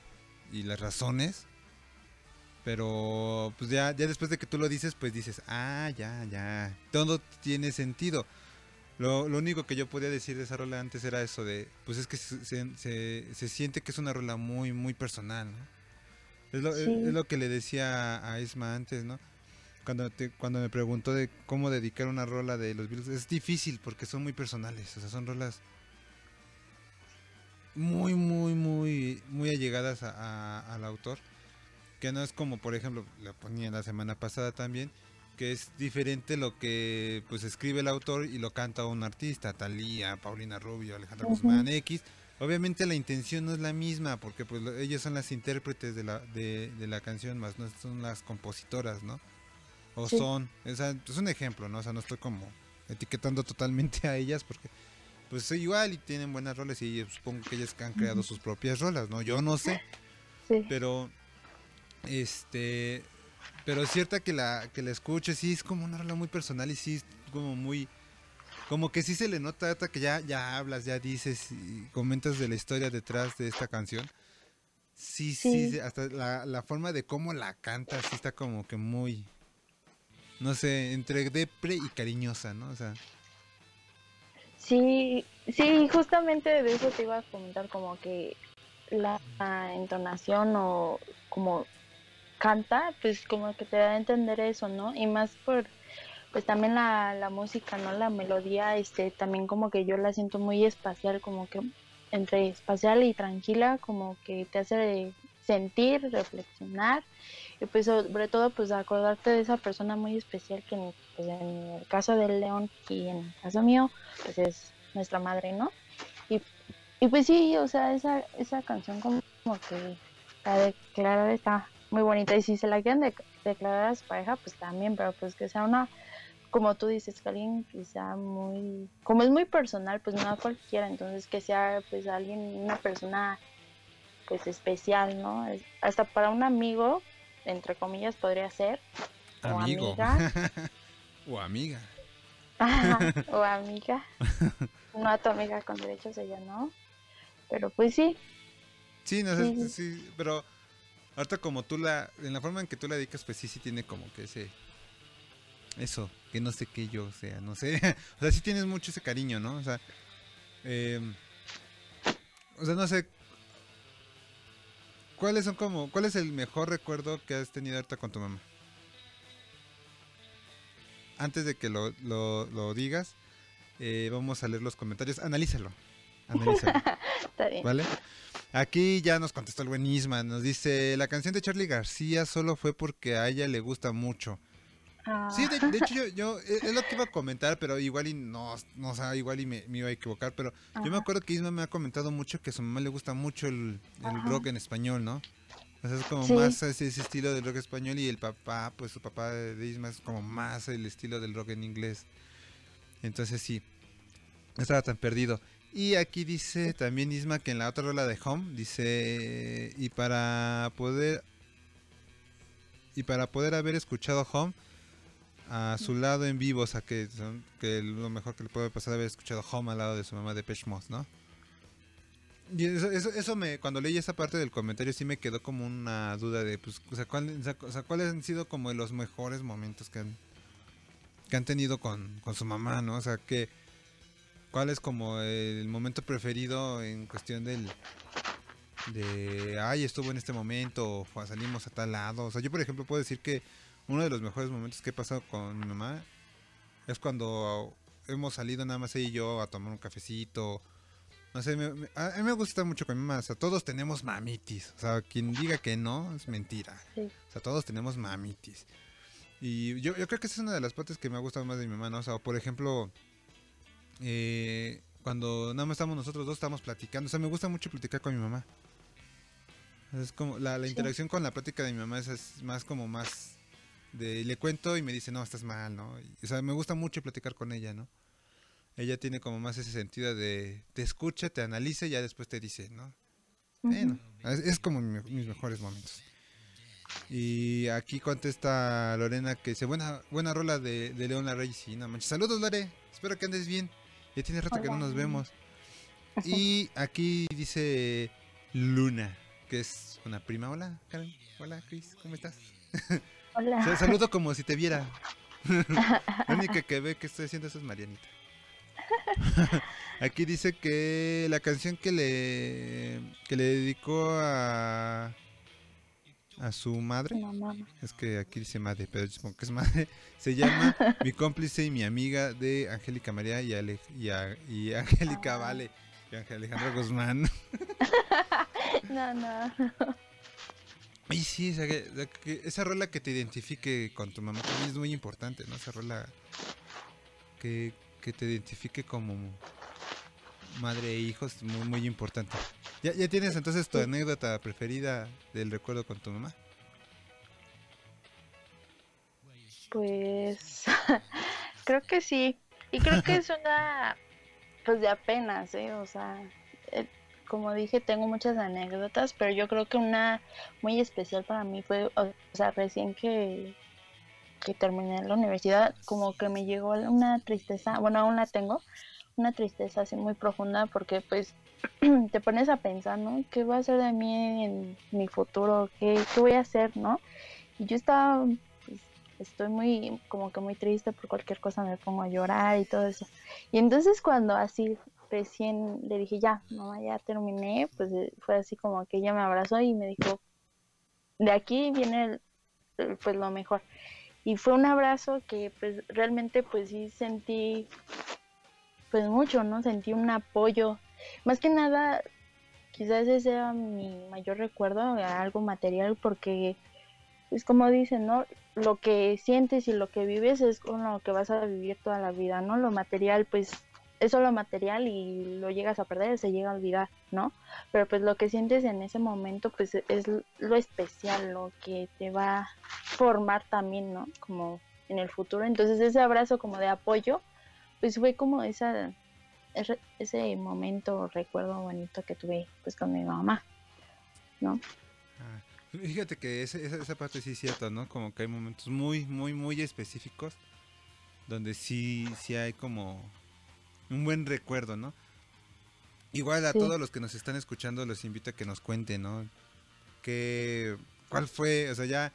y las razones. Pero, pues ya, ya después de que tú lo dices, pues dices, ah, ya, ya, todo tiene sentido. Lo, lo único que yo podía decir de esa rola antes era eso de, pues es que se, se- siente que es una rola muy, muy personal, ¿no? Es lo, es lo que le decía a Isma antes, ¿no? Cuando, te, cuando me preguntó de cómo dedicar una rola de los Beatles, es difícil porque son muy personales, o sea, son rolas muy, muy, muy, muy allegadas a- a- al autor. Que no es como, por ejemplo, lo ponía la semana pasada también, que es diferente lo que pues escribe el autor y lo canta un artista, Talía, Paulina Rubio, Alejandra Ujú. Guzmán X. Obviamente la intención no es la misma, porque pues ellas son las intérpretes de la, de, de la canción, más no son las compositoras, ¿no? O Sí. son, es un ejemplo, ¿no? O sea, no estoy como etiquetando totalmente a ellas, porque pues igual y tienen buenas rolas y supongo que ellas han creado sus propias rolas, ¿no? Yo no sé, sí pero este pero es cierta que la que la escuches sí es como una rola muy personal y sí es como muy como que sí se le nota hasta que ya ya hablas ya dices y comentas de la historia detrás de esta canción sí sí, Sí. hasta la, la forma de cómo la canta sí está como que muy no sé entre depre y cariñosa no o sea Sí, sí, justamente de eso te iba a comentar como que la entonación o como canta, pues como que te da a entender eso, ¿no? Y más por, pues también la, la música, ¿no? La melodía, este, también como que yo la siento muy espacial, como que entre espacial y tranquila, como que te hace sentir, reflexionar y pues sobre todo pues acordarte de esa persona muy especial que en, pues, en el caso del león y en el caso mío pues es nuestra madre, ¿no? Y, y pues sí, o sea, esa, esa canción como, que la declarar está muy bonita y si se la quieren de- declarar a su pareja pues también, pero pues que sea una, como tú dices, que alguien sea muy, como es muy personal, pues no a cualquiera, entonces que sea pues alguien, una persona pues especial, ¿no? Hasta para un amigo, entre comillas, podría ser, o amigo. amiga, o amiga. O amiga, no a tu amiga con derechos, ella no, pero pues sí, Sí, no sé, sí, pero ahorita como tú la, en la forma en que tú la dedicas, pues sí, sí tiene como que ese, eso, que no sé qué yo sea, no sé, o sea, sí tienes mucho ese cariño, ¿no? O sea, em, o sea, no sé, ¿cuáles son como, cuál es el mejor recuerdo que has tenido ahorita con tu mamá? Antes de que lo, lo, lo digas, eh, vamos a leer los comentarios, analízalo. Analízalo. Está bien. ¿Vale? Aquí ya nos contestó el buen Isma. Nos dice: La canción de Charlie García solo fue porque a ella le gusta mucho. Ah, Sí, de, de hecho, yo, yo- es es lo que iba a comentar, pero igual y no, no o sea, igual y me, me iba a equivocar. Pero yo me acuerdo que Isma me ha comentado mucho que a su mamá le gusta mucho el, el rock en español, ¿no? O sea, es como Sí. más ese, ese estilo del rock español y el papá, pues su papá de de Isma es como más el estilo del rock en inglés. Entonces sí, no estaba tan perdido. Y aquí dice también Isma que en la otra rola de Home dice y para poder y para poder haber escuchado Home a su lado en vivo, o sea que, son- que lo mejor que le puede pasar es haber escuchado Home al lado de su mamá de Mod, ¿no? Y eso, eso, eso me, cuando leí esa parte del comentario sí me quedó como una duda de, pues, o sea, ¿cuál- o sea, cuáles han sido como los mejores momentos que han, que han tenido con, con su mamá, ¿no? O sea, que, ¿cuál es como el momento preferido en cuestión del, de, ay, estuvo en este momento, o salimos a tal lado? O sea, yo por ejemplo puedo decir que uno de los mejores momentos que he pasado con mi mamá es cuando hemos salido nada más ella y yo a tomar un cafecito. No sé, me- me- a mí me gusta mucho con mi mamá. O sea, todos tenemos mamitis. O sea, quien diga que no es mentira. Sí. O sea, todos tenemos mamitis. Y yo, yo creo que esa es una de las partes que me ha gustado más de mi mamá, ¿no? O sea, por ejemplo, eh, cuando nada más estamos nosotros dos, estamos platicando. O sea, me gusta mucho platicar con mi mamá. Es como la, la Sí. interacción con la plática de mi mamá es, es más como más de le cuento y me dice, no, estás mal, ¿no? Y, o sea, me gusta mucho platicar con ella, ¿no? Ella tiene como más ese sentido de te escucha, te analiza y ya después te dice, ¿no? Bueno, es, es como mi- mis mejores momentos. Y aquí contesta Lorena que dice, buena, buena rola de, de León Larrey. Sí, no manches. Saludos, Lore. Espero que andes bien. Ya tiene rato que no Hola. nos vemos. Y aquí dice Luna, que es una prima. Hola, Karen. Hola, Chris. ¿Cómo estás? Hola. Saludo como si te viera. La única que ve que estoy haciendo eso es Marianita. Aquí dice que la canción que le que le dedicó a a su madre, No, es que aquí dice madre, pero yo supongo que es madre, se llama Mi cómplice y mi amiga de Angélica María y, Ale- y, a- y Angélica Vale y Alejandra Guzmán. No, no. Y sí, o sea, que- o sea, que esa rola que te identifique con tu mamá también es muy importante, ¿no? Esa rola que, que te identifique como madre e hijo es muy, muy importante. ¿Ya, ¿Ya tienes entonces tu anécdota preferida del recuerdo con tu mamá? Pues creo que sí. Y creo que es una, pues de apenas, ¿eh? O sea, eh, como dije, tengo muchas anécdotas, pero yo creo que una muy especial para mí fue, o sea, recién que, que terminé la universidad, como que me llegó una tristeza, bueno, aún la tengo, una tristeza así muy profunda porque pues te pones a pensar, ¿no? ¿Qué va a ser de mí en mi futuro? ¿Qué, qué voy a hacer, no? Y yo estaba pues, estoy muy, como que muy triste por cualquier cosa, me pongo a llorar y todo eso. Y entonces cuando así recién le dije, ya, mamá, ya terminé, pues eh, fue así como que ella me abrazó y me dijo, de aquí viene el- pues lo mejor. Y fue un abrazo que pues realmente pues sí sentí pues mucho, ¿no? Sentí un apoyo. Más que nada, quizás ese sea mi mayor recuerdo, algo material, porque es como dicen, ¿no? Lo que sientes y lo que vives es con lo que vas a vivir toda la vida, ¿no? Lo material, pues, es solo material y lo llegas a perder, se llega a olvidar, ¿no? Pero pues lo que sientes en ese momento, pues, es lo especial, lo que te va a formar también, ¿no? Como en el futuro. Entonces ese abrazo como de apoyo, pues fue como esa, ese- momento, recuerdo bonito que tuve, pues, con mi mamá, ¿no? Ah, fíjate que esa, esa parte sí es cierta, ¿no? Como que hay momentos muy, muy, muy específicos donde sí, sí hay como un buen recuerdo, ¿no? Igual a Sí. todos los que nos están escuchando los invito a que nos cuenten, ¿no? Que, ¿Cuál fue, o sea, ya,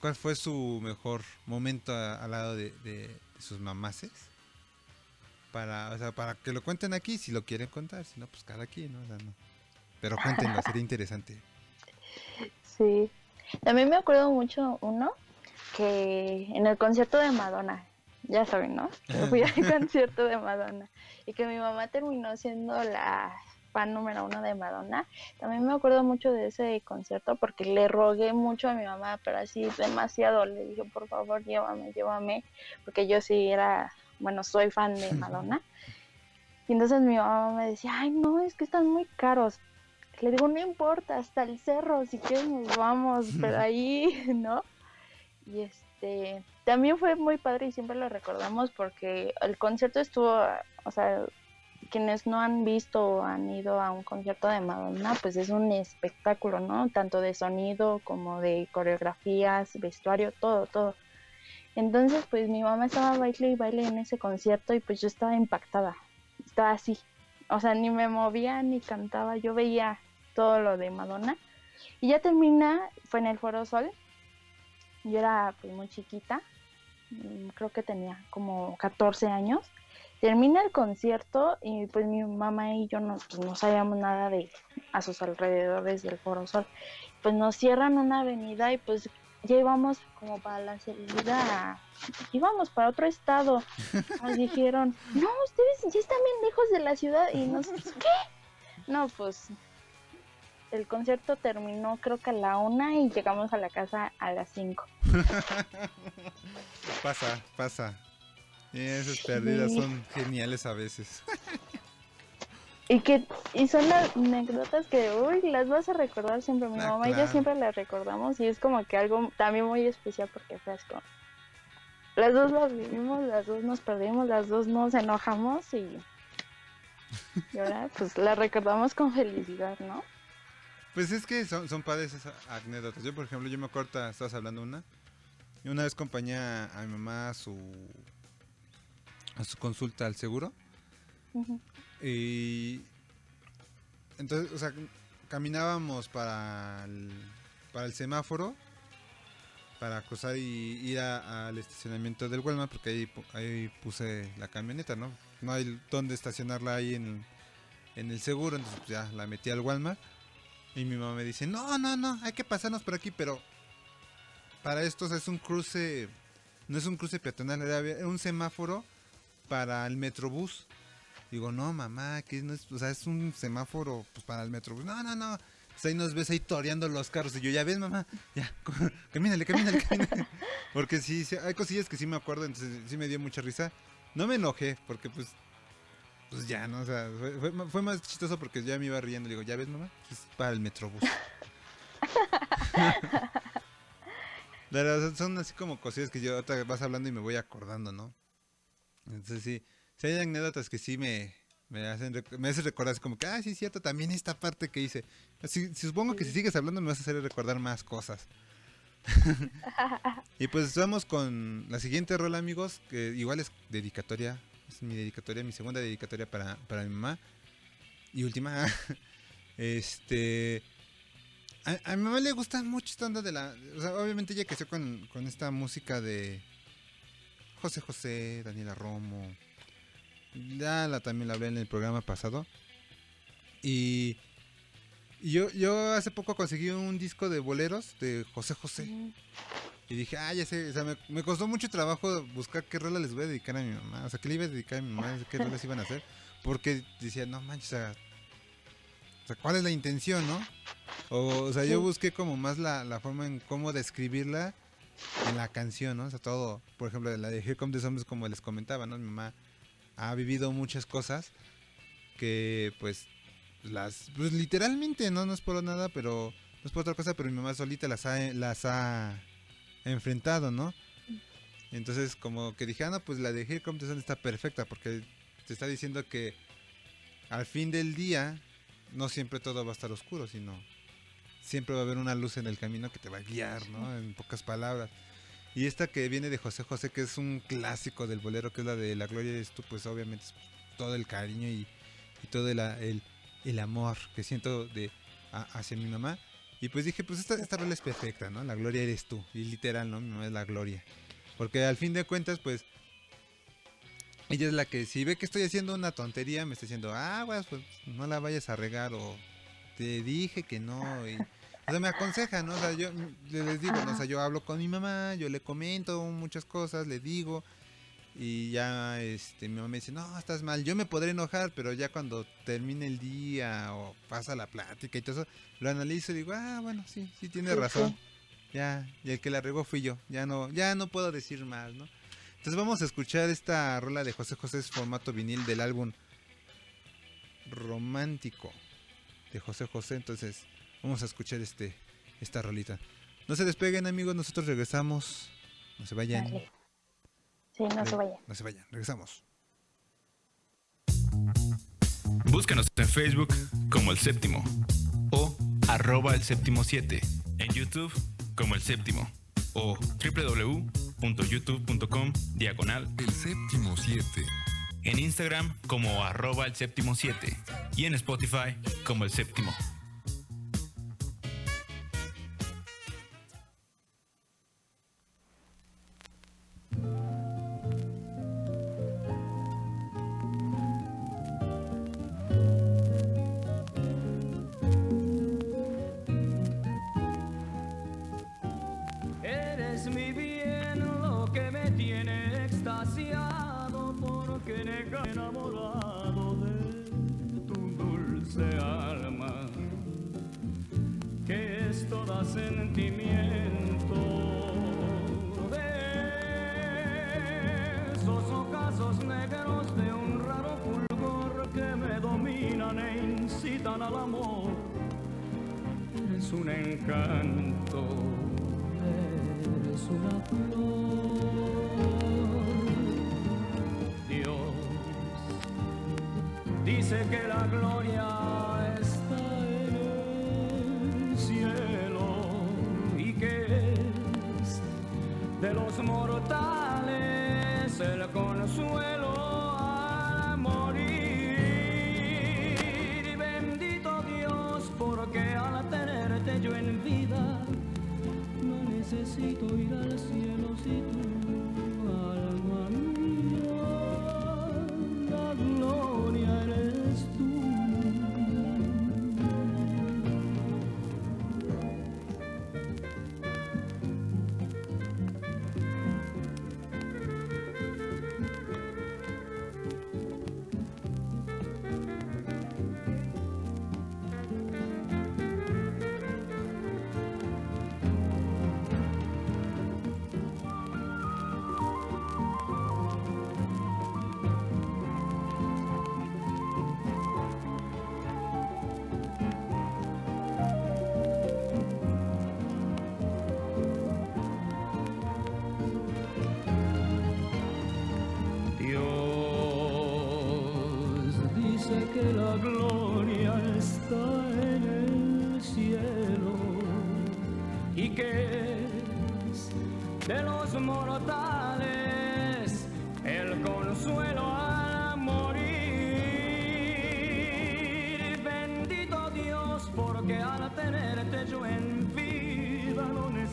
cuál fue su mejor momento a- al lado de, de- de sus mamaces? Para, o sea, para que lo cuenten aquí, si lo quieren contar, si no, pues cada quien, ¿no? O sea, no. Pero cuéntenlo, sería interesante. Sí. También me acuerdo mucho uno que en el concierto de Madonna, ya saben, ¿no? Que fui al concierto de Madonna y que mi mamá terminó siendo la fan número uno de Madonna. También me acuerdo mucho de ese concierto porque le rogué mucho a mi mamá, pero así demasiado. Le dije, por favor, llévame, llévame, porque yo sí era, bueno, soy fan de Madonna. Y entonces mi mamá me decía, ay, no, es que están muy caros. Le digo, no importa, hasta el cerro, si quieres nos vamos, pero ahí, ¿no? Y este, también fue muy padre y siempre lo recordamos porque el concierto estuvo, o sea, quienes no han visto o han ido a un concierto de Madonna, pues es un espectáculo, ¿no? Tanto de sonido como de coreografías, vestuario, todo, todo. Entonces, pues mi mamá estaba baile y baile en ese concierto y pues yo estaba impactada, estaba así, o sea, ni me movía ni cantaba, yo veía todo lo de Madonna. Y ya termina, fue en el Foro Sol, yo era pues muy chiquita, creo que tenía como 14 años. Termina el concierto y pues mi mamá y yo no, pues, no sabíamos nada de a sus alrededores del Foro Sol. Pues nos cierran una avenida y pues ya íbamos como para la salida, íbamos para otro estado. Nos dijeron, no, ustedes ya están bien lejos de la ciudad y nos, ¿qué? No, pues el concierto terminó creo que a la una y llegamos a la casa a las cinco. pasa, pasa. Esas pérdidas Sí. son geniales a veces. Y que y son las anécdotas que, uy, las vas a recordar siempre. Mi Ah, mamá y yo siempre las recordamos y es como que algo también muy especial porque como... Las dos las vivimos, las dos nos perdimos, las dos nos enojamos y... Y ahora pues las recordamos con felicidad, ¿no? Pues es que son, son padres esas anécdotas. Yo, por ejemplo, yo me acuerdo, estabas hablando una. Y una vez acompañé a, mi mamá a su, a su consulta al seguro. Y entonces, o sea, caminábamos para el, para el semáforo para cruzar y ir a- al estacionamiento del Walmart porque ahí, ahí puse la camioneta, ¿no? No hay dónde estacionarla ahí en, en el seguro, entonces pues, ya la metí al Walmart y mi mamá me dice, no, no, no, hay que pasarnos por aquí, pero para esto o sea, es un cruce, no es un cruce peatonal, era era un semáforo para el metrobús. Digo, no, mamá, que no es, o sea, es un semáforo pues, para el metrobús. No, no, no. Pues ahí nos ves ahí toreando los carros. Y yo, ya ves, mamá, ya, camínale, camínale, camínale. Porque sí, sí, hay cosillas que sí me acuerdo, entonces sí me dio mucha risa. No me enojé, porque pues, pues ya, ¿no? O sea, fue, fue- fue más chistoso porque ya me iba riendo. Le digo, ya ves, mamá, es para el metrobús. Pero son- son así como cosillas que yo vas hablando y me voy acordando, ¿no? Entonces sí, sí hay anécdotas que sí me, me hacen me hacen recordar así como que, ah, sí, es cierto, también esta parte que hice. Así, supongo que si sigues hablando me vas a hacer recordar más cosas. y pues vamos con la siguiente rola, amigos, que igual es dedicatoria, mi dedicatoria, mi segunda dedicatoria para, para mi mamá. Y última, este... A, mi mamá le gusta mucho esta onda de la... Obviamente ella creció con, con esta música de José José, Daniela Romo. Ya la, también la hablé en el programa pasado. Y, y yo, yo hace poco conseguí un disco de boleros de José José. Y dije, ah, ya sé, o sea, me, me costó mucho trabajo buscar qué rola les voy a dedicar a mi mamá. O sea, qué le iba a dedicar a mi mamá, qué rolas iban a hacer. Porque decía, no manches, o sea, o sea, ¿cuál es la intención, no? O, o sea, yo busqué como más la, la forma en cómo describirla en la canción, ¿no? O sea, todo, por ejemplo, la de Here Come the Zombies, como les comentaba, ¿no? Mi mamá ha vivido muchas cosas que, pues, las, pues literalmente, ¿no? No es por nada, pero, no es por otra cosa, pero mi mamá solita las ha, las ha enfrentado, ¿no? Entonces, como que dije, ah, no, pues la de Here Come the Sun está perfecta, porque te está diciendo que al fin del día, no siempre todo va a estar oscuro, sino siempre va a haber una luz en el camino que te va a guiar, ¿no? En pocas palabras. Y esta que viene de José José, que es un clásico del bolero, que es la de La Gloria eres tú, pues obviamente es todo el cariño y, y todo el, el, el amor que siento de, a- hacia mi mamá. Y pues dije, pues esta, esta rola es perfecta, ¿no? La gloria eres tú. Y literal, ¿no? Mi mamá es la gloria. Porque al fin de cuentas, pues, ella es la que si ve que estoy haciendo una tontería, me está diciendo, ah, pues, no la vayas a regar o te dije que no. Y, o sea, me aconseja, ¿no? O sea, yo le- les digo, ¿no? o sea, yo hablo con mi mamá, yo le comento muchas cosas, le digo. Y ya este, mi mamá me dice, no, estás mal, yo me podré enojar, pero ya cuando termine el día o pasa la plática y todo eso, lo analizo y digo, ah, bueno, sí, sí tiene razón. Ya, y el que la regó fui yo, ya no, ya no puedo decir más, ¿no? Entonces vamos a escuchar esta rola de José José, es formato vinil del álbum Romántico de José José, entonces vamos a escuchar este, esta rolita. No se despeguen amigos, nosotros regresamos, no se vayan. Dale. Sí, no se vaya. No se vayan, regresamos. Búscanos en Facebook como El Séptimo o arroba El Séptimo 7. En YouTube como El Séptimo o www.youtube.com diagonal El séptimo 7. En Instagram como arroba El Séptimo 7 y en Spotify como El Séptimo.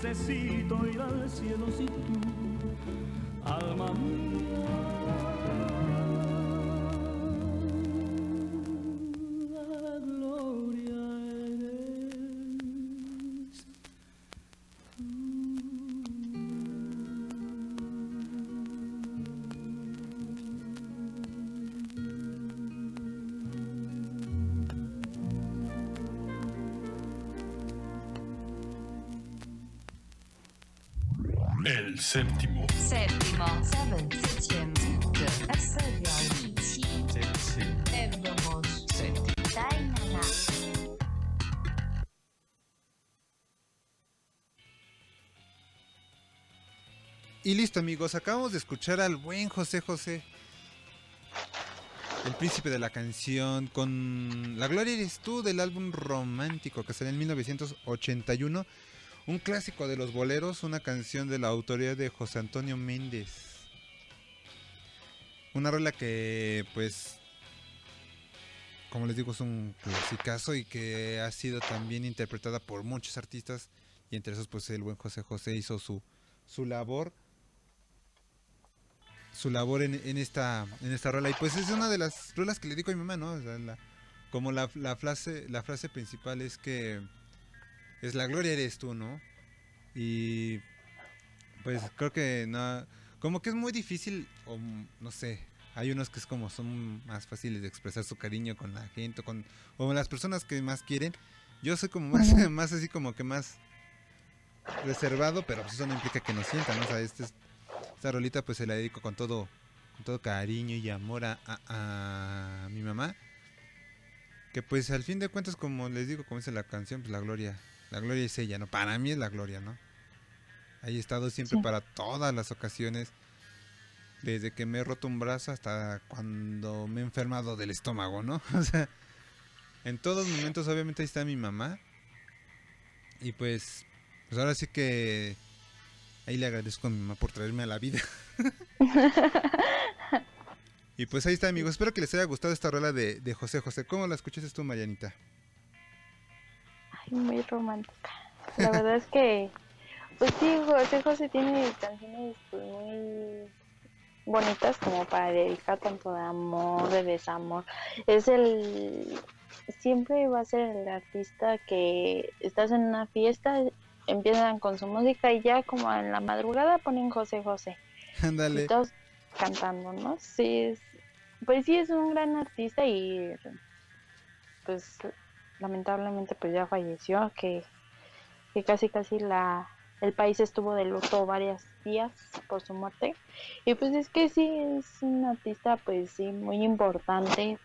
Necesito ir al cielo si tú, alma. mía, séptimo. Séptimo. Y listo amigos, acabamos de escuchar al buen José José, el príncipe de la canción, con La Gloria eres tú del álbum romántico que salió en 1981, un clásico de los boleros, una canción de la autoría de José Antonio Méndez. Una rola que pues, como les digo, es un clasicazo y que ha sido también interpretada por muchos artistas y entre esos pues el buen José José hizo su, su labor su labor en, en esta en esta rola y pues es una de las rolas que le digo a mi mamá no O sea, la- como la, la frase la frase principal es que es la gloria eres tú no y pues creo que no como que es muy difícil, o no sé, hay unos que es como son más fáciles de expresar su cariño con la gente, con, o con las personas que más quieren. Yo soy como más, más así como que más reservado, pero pues eso no implica que no sientan, ¿no? O sea, este es- esta rolita pues se la dedico con todo, con todo cariño y amor a, a- a mi mamá. Que pues al fin de cuentas, como les digo, como dice la canción, pues la gloria, la gloria es ella, ¿no? Para mí es la gloria, ¿no? Ahí he estado siempre Sí. para todas las ocasiones. Desde que me he roto un brazo hasta cuando me he enfermado del estómago, ¿no? O sea, en todos momentos obviamente ahí está mi mamá. Y pues, pues ahora sí que ahí le agradezco a mi mamá por traerme a la vida. y pues ahí está amigos, espero que les haya gustado esta rola de, de José José. ¿Cómo la escuchaste tú, Marianita? Muy romántica. La verdad es que, pues sí, José José tiene canciones pues, muy bonitas como para dedicar tanto de amor, de desamor. Es el, siempre va a ser el artista que estás en una fiesta, empiezan con su música y ya como en la madrugada ponen José José. Ándale. Todos cantando, ¿no? Sí, es, pues sí es un gran artista y pues lamentablemente pues ya falleció, que, que casi casi la el país estuvo de luto varios días por su muerte. Y pues es que sí es un artista pues sí muy importante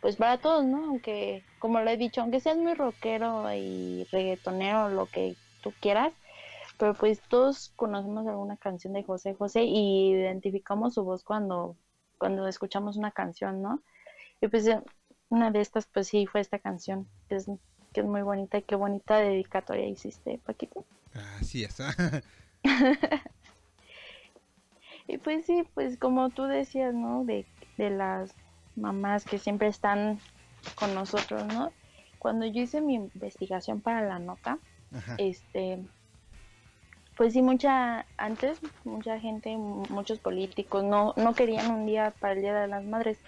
pues para todos, ¿no? Aunque como lo he dicho, aunque seas muy rockero y reggaetonero, lo que tú quieras, pero pues todos conocemos alguna canción de José José y identificamos su voz cuando, cuando escuchamos una canción, ¿no? Y pues eh, una de estas pues sí fue esta canción, que es, que es muy bonita y qué bonita dedicatoria hiciste, Paquito. Así es. Y pues sí, pues como tú decías, ¿no? De, de las mamás que siempre están con nosotros, ¿no? Cuando yo hice mi investigación para la nota, Ajá. este pues sí mucha antes mucha gente mu- muchos políticos no no querían un día para el día de las madres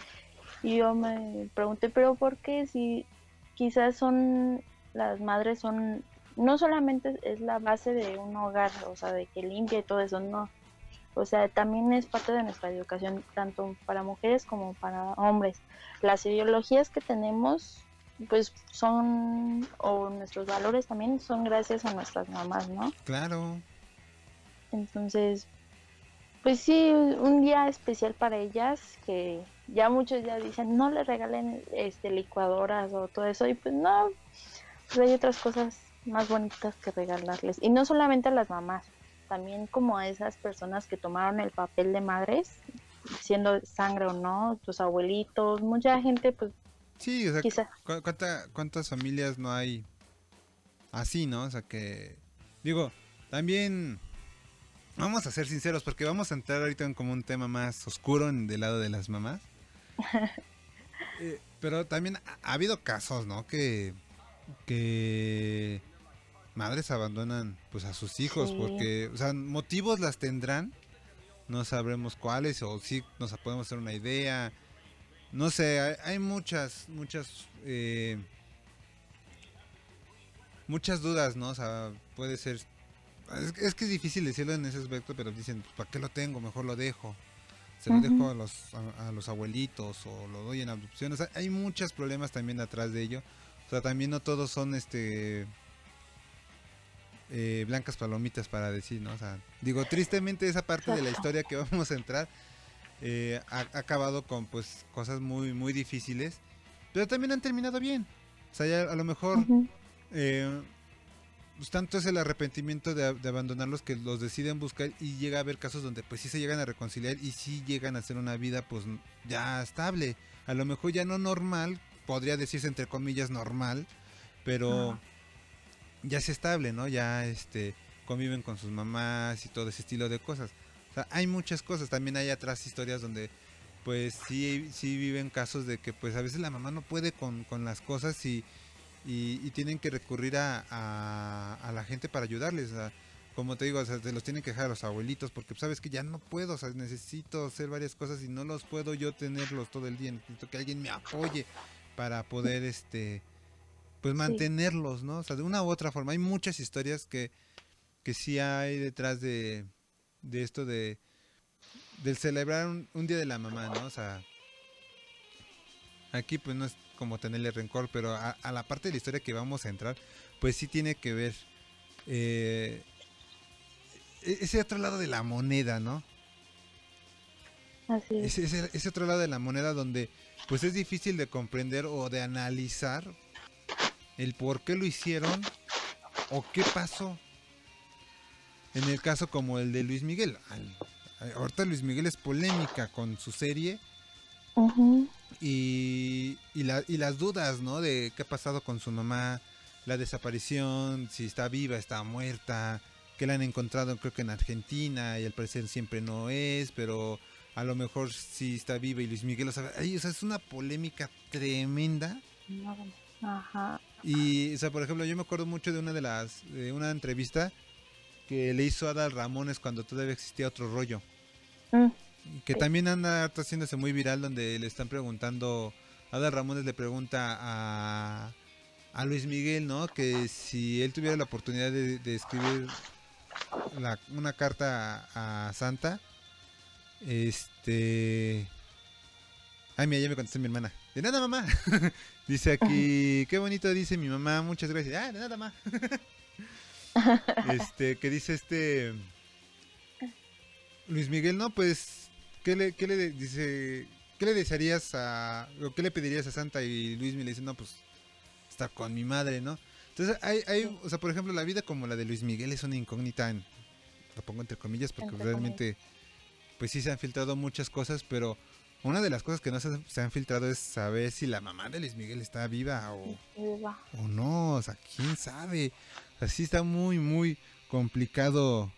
y yo me pregunté pero por qué si quizás son las madres son no solamente es la base de un hogar o sea de que limpia y todo eso no o sea también es parte de nuestra educación tanto para mujeres como para hombres las ideologías que tenemos pues son, o nuestros valores también son gracias a nuestras mamás, ¿no? Claro. Entonces, pues sí, un día especial para ellas, que ya muchos ya dicen, no le regalen este licuadoras o todo eso, y pues no, pues hay otras cosas más bonitas que regalarles. Y no solamente a las mamás, también como a esas personas que tomaron el papel de madres, siendo sangre o no, tus abuelitos, mucha gente pues Sí, o sea, Quizá. cu- cuánta- ¿cuántas familias no hay así, no? O sea, que... Digo, también... Vamos a ser sinceros, porque vamos a entrar ahorita en como un tema más oscuro en, del lado de las mamás. Eh, pero también ha, ha habido casos, ¿no? Que... Que... Madres abandonan pues a sus hijos Sí. porque, o sea, motivos las tendrán, no sabremos cuáles, o sí nos podemos hacer una idea, no sé, hay, hay muchas, muchas, eh, muchas dudas, ¿no? O sea, puede ser, es, es que es difícil decirlo en ese aspecto, pero dicen, pues, ¿para qué lo tengo? Mejor lo dejo. Se lo dejo a los, a, a los abuelitos o lo doy en adopción. O sea, hay muchos problemas también atrás de ello. O sea, también no todos son, este, eh, blancas palomitas para decir, ¿no? O sea, digo, tristemente esa parte de la historia que vamos a entrar eh, ha, ha acabado con pues cosas muy muy difíciles, pero también han terminado bien. O sea, ya a lo mejor eh, pues tanto es el arrepentimiento de, de abandonarlos que los deciden buscar y llega a haber casos donde pues sí se llegan a reconciliar y sí llegan a hacer una vida pues ya estable. A lo mejor ya no normal, podría decirse entre comillas normal, pero ya es estable, ¿no? Ya este conviven con sus mamás y todo ese estilo de cosas. O sea, hay muchas cosas. También hay atrás historias donde pues sí, sí viven casos de que pues a veces la mamá no puede con, con las cosas y, y, y tienen que recurrir a, a, a la gente para ayudarles. Sea, como te digo, o sea, se los tienen que dejar a los abuelitos porque pues, sabes que ya no puedo, o sea, necesito hacer varias cosas y no los puedo yo tenerlos todo el día. Necesito que alguien me apoye para poder este pues mantenerlos, ¿no? O sea, de una u otra forma. Hay muchas historias que, que sí hay detrás de, de esto de, del celebrar un, un día de la mamá, ¿no? O sea, aquí pues no es como tenerle rencor, pero a, a la parte de la historia que vamos a entrar, pues sí tiene que ver eh, e- ese otro lado de la moneda, ¿no? Así es. Ese, ese- otro lado de la moneda donde pues es difícil de comprender o de analizar el por qué lo hicieron o qué pasó. En el caso como el de Luis Miguel. Ahorita Luis Miguel es polémica con su serie Y, y, la- y las dudas, ¿no? De qué ha pasado con su mamá, la desaparición, si está viva, está muerta, que la han encontrado creo que en Argentina y al parecer siempre no es, pero a lo mejor sí está viva y Luis Miguel lo sabe. Ay, o sea, es una polémica tremenda. Ajá. Y, o sea, por ejemplo, yo me acuerdo mucho de una de las, de una entrevista que le hizo Adal Ramones cuando todavía existía otro rollo. Mm. Que también anda haciéndose muy viral donde le están preguntando, Adal Ramones le pregunta a, a Luis Miguel, ¿no? Que si él tuviera la oportunidad de, de escribir la- una carta a, a Santa, este... Ay, mira, ya me contestó mi hermana. De nada, mamá. dice aquí, qué bonito dice mi mamá, muchas gracias. Ah, de nada, mamá. este, que dice este... Luis Miguel, no, pues, ¿qué le, qué le de- dice, qué le desearías a, o qué le pedirías a Santa? Y Luis Miguel le dice, no, pues, estar con mi madre, ¿no? Entonces, hay, hay, o sea, por ejemplo, la vida como la de Luis Miguel es una incógnita, en- lo pongo entre comillas, porque Entre realmente, pues sí se han filtrado muchas cosas, pero una de las cosas que no se, se han filtrado es saber si la mamá de Luis Miguel está viva o, Viva. o no, o sea, quién sabe. Así está muy, muy complicado,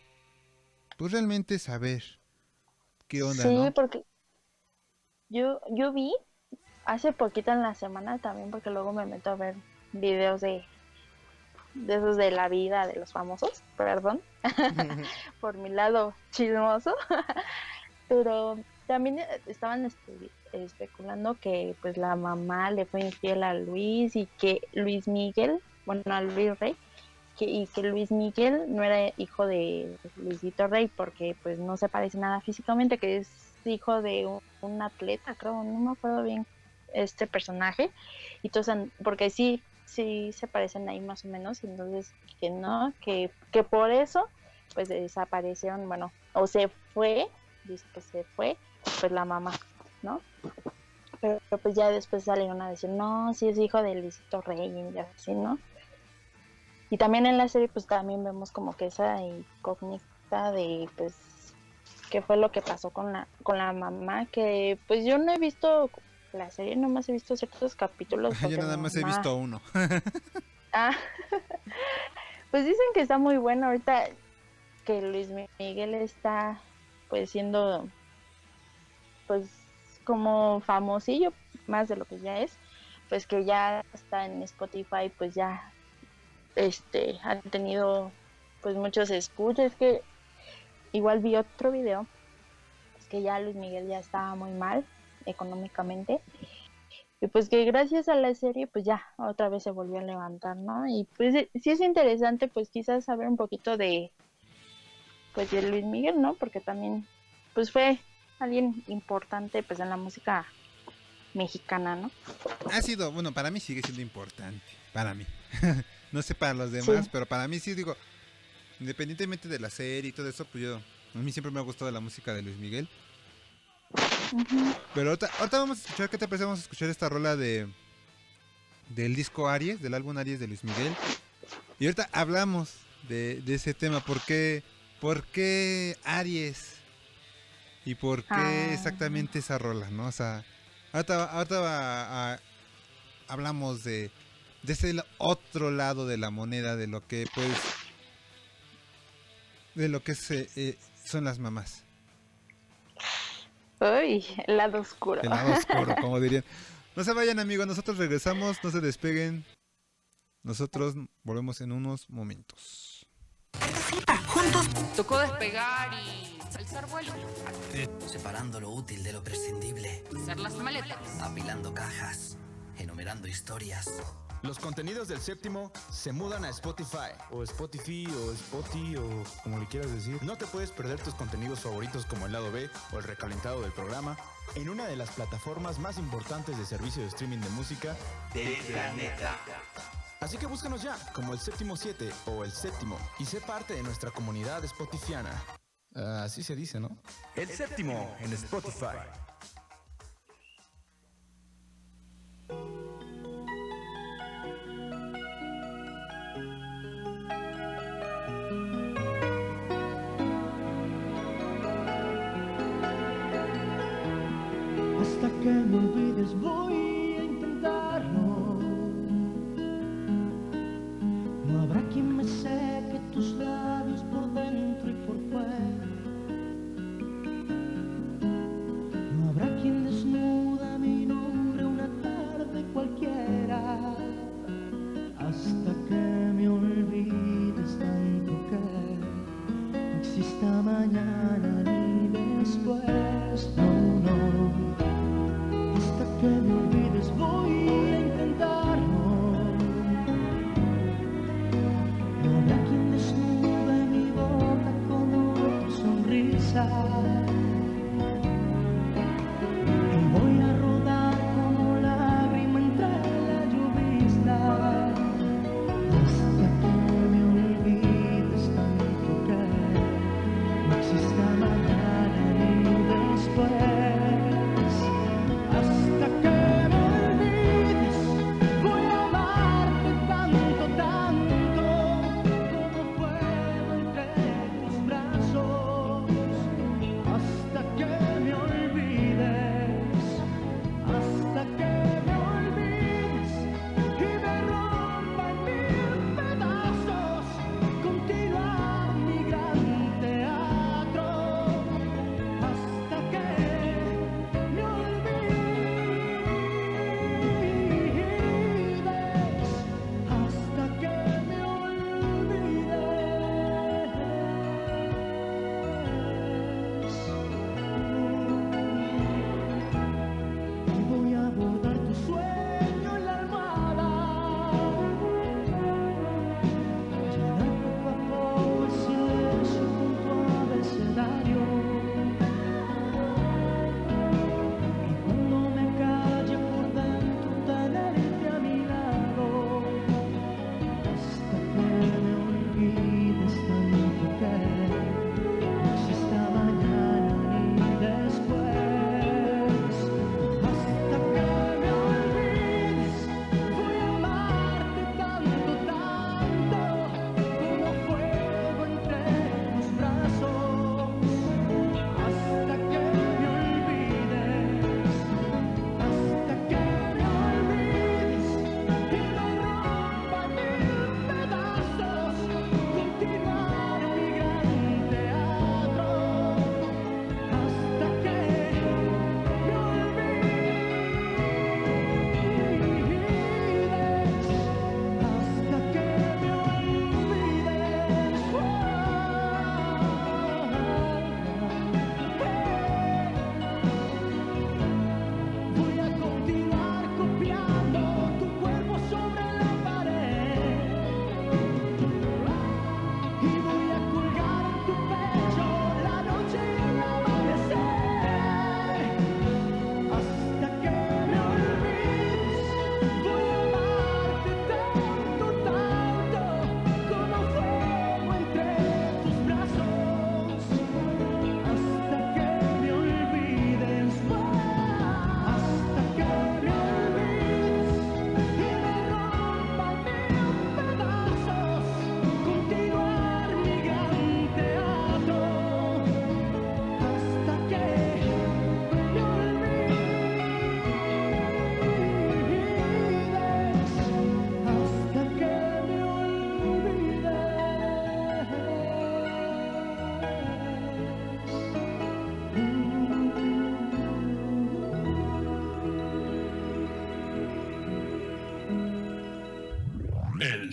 pues realmente saber qué onda, Sí, ¿no? porque yo, yo vi hace poquito en la semana también, porque luego me meto a ver videos de, de esos de la vida de los famosos, perdón, por mi lado chismoso, pero también eh, estaban espe- especulando que pues la mamá le fue infiel a Luis y que Luis Miguel, bueno, a Luis Rey, que, y que Luis Miguel no era hijo de Luisito Rey porque pues no se parece nada físicamente, que es hijo de un, atleta, creo, no me acuerdo bien este personaje, y entonces, porque sí, sí se parecen ahí más o menos, entonces que no, que, que por eso pues desaparecieron, bueno, o se fue, dice que se fue, pues la mamá, ¿no? Pero, pero, pues ya después salieron a decir, no, sí es hijo de Luisito Rey y así, ¿no? Y también en la serie pues también vemos como que esa incógnita de pues qué fue lo que pasó con la con la mamá que pues yo no he visto la serie, nomás he visto ciertos capítulos. Yo nada más he visto uno. Ah, pues dicen que está muy bueno ahorita que Luis Miguel está pues siendo pues como famosillo más de lo que ya es pues que ya está en Spotify pues ya este ha tenido pues muchos escuchas que igual vi otro video que ya Luis Miguel ya estaba muy mal económicamente y pues que gracias a la serie pues ya otra vez se volvió a levantar, ¿no? Y pues eh, sí es interesante pues quizás saber un poquito de pues de Luis Miguel, ¿no? Porque también pues fue alguien importante pues en la música mexicana, ¿no? Ha sido, bueno, para mí sigue siendo importante. Para mí. no sé para los demás, Sí. pero para mí sí, digo, independientemente de la serie y todo eso, pues yo, a mí siempre me ha gustado la música de Luis Miguel. Pero ahorita, ahorita vamos a escuchar, ¿qué te parece? Vamos a escuchar esta rola de del disco Aries, del álbum Aries de Luis Miguel. Y ahorita hablamos de, de ese tema, ¿por qué, por qué Aries? ¿Y por qué Ah. exactamente esa rola, no? O sea, ahorita, ahorita a- hablamos de, de ese la- otro lado de la moneda, de lo que pues, de lo que se, eh, son las mamás. Uy, el lado oscuro. El lado oscuro, como dirían. No se vayan, amigos. Nosotros regresamos. No se despeguen. Nosotros volvemos en unos momentos. Juntos. Tocó despegar y alzar vuelo. Separando lo útil de lo prescindible. Hacer las maletas. Apilando cajas. Enumerando historias. Los contenidos del séptimo se mudan a Spotify. O Spotify, o Spotify, o como le quieras decir. No te puedes perder tus contenidos favoritos como el lado B o el recalentado del programa en una de las plataformas más importantes de servicio de streaming de música del planeta. Así que búscanos ya como el séptimo 7 o el séptimo y sé parte de nuestra comunidad spotifiana. Ah, así se dice, ¿no? El, séptimo, en Spotify. can be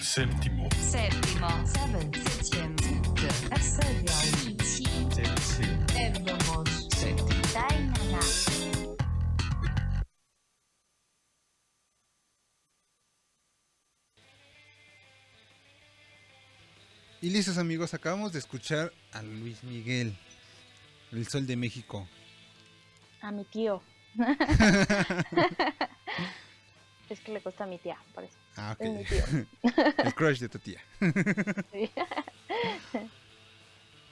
Séptimo. Séptimo. Y listos amigos, acabamos de escuchar a Luis Miguel, El Sol de México. A mi tío. es que le cuesta a mi tía, por eso. Ah, ok. El crush de tu tía. Sí.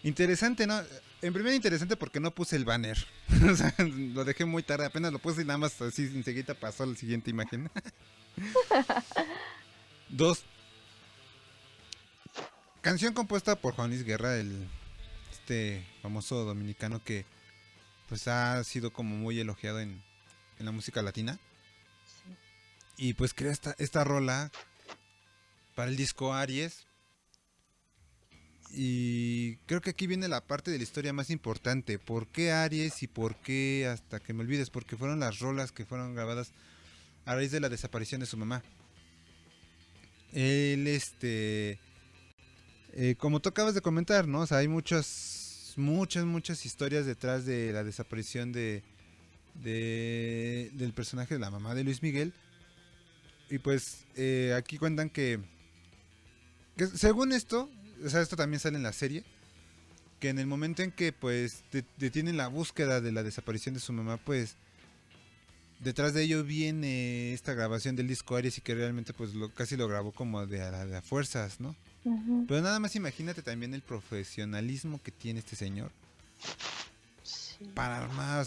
Interesante, ¿no? En primer interesante porque no puse el banner. o sea, lo dejé muy tarde, apenas lo puse y nada más así enseguida pasó a la siguiente imagen. Dos. Canción compuesta por Juan Luis Guerra, el este famoso dominicano que pues ha sido como muy elogiado en, en la música latina. Y pues crea esta, esta rola para el disco Aries. Y creo que aquí viene la parte de la historia más importante. ¿Por qué Aries y por qué hasta que me olvides? Porque fueron las rolas que fueron grabadas a raíz de la desaparición de su mamá. Él, este... eh, como tú acabas de comentar, ¿no? O sea, hay muchas, muchas, muchas historias detrás de la desaparición de, de del personaje de la mamá de Luis Miguel. Y pues eh, aquí cuentan que, que según esto, o sea, esto también sale en la serie, que en el momento en que pues de- detienen la búsqueda de la desaparición de su mamá, pues detrás de ello viene esta grabación del disco Aries y que realmente pues lo, casi lo grabó como de a, de a fuerzas, ¿no? Pero nada más imagínate también el profesionalismo que tiene este señor para armar, o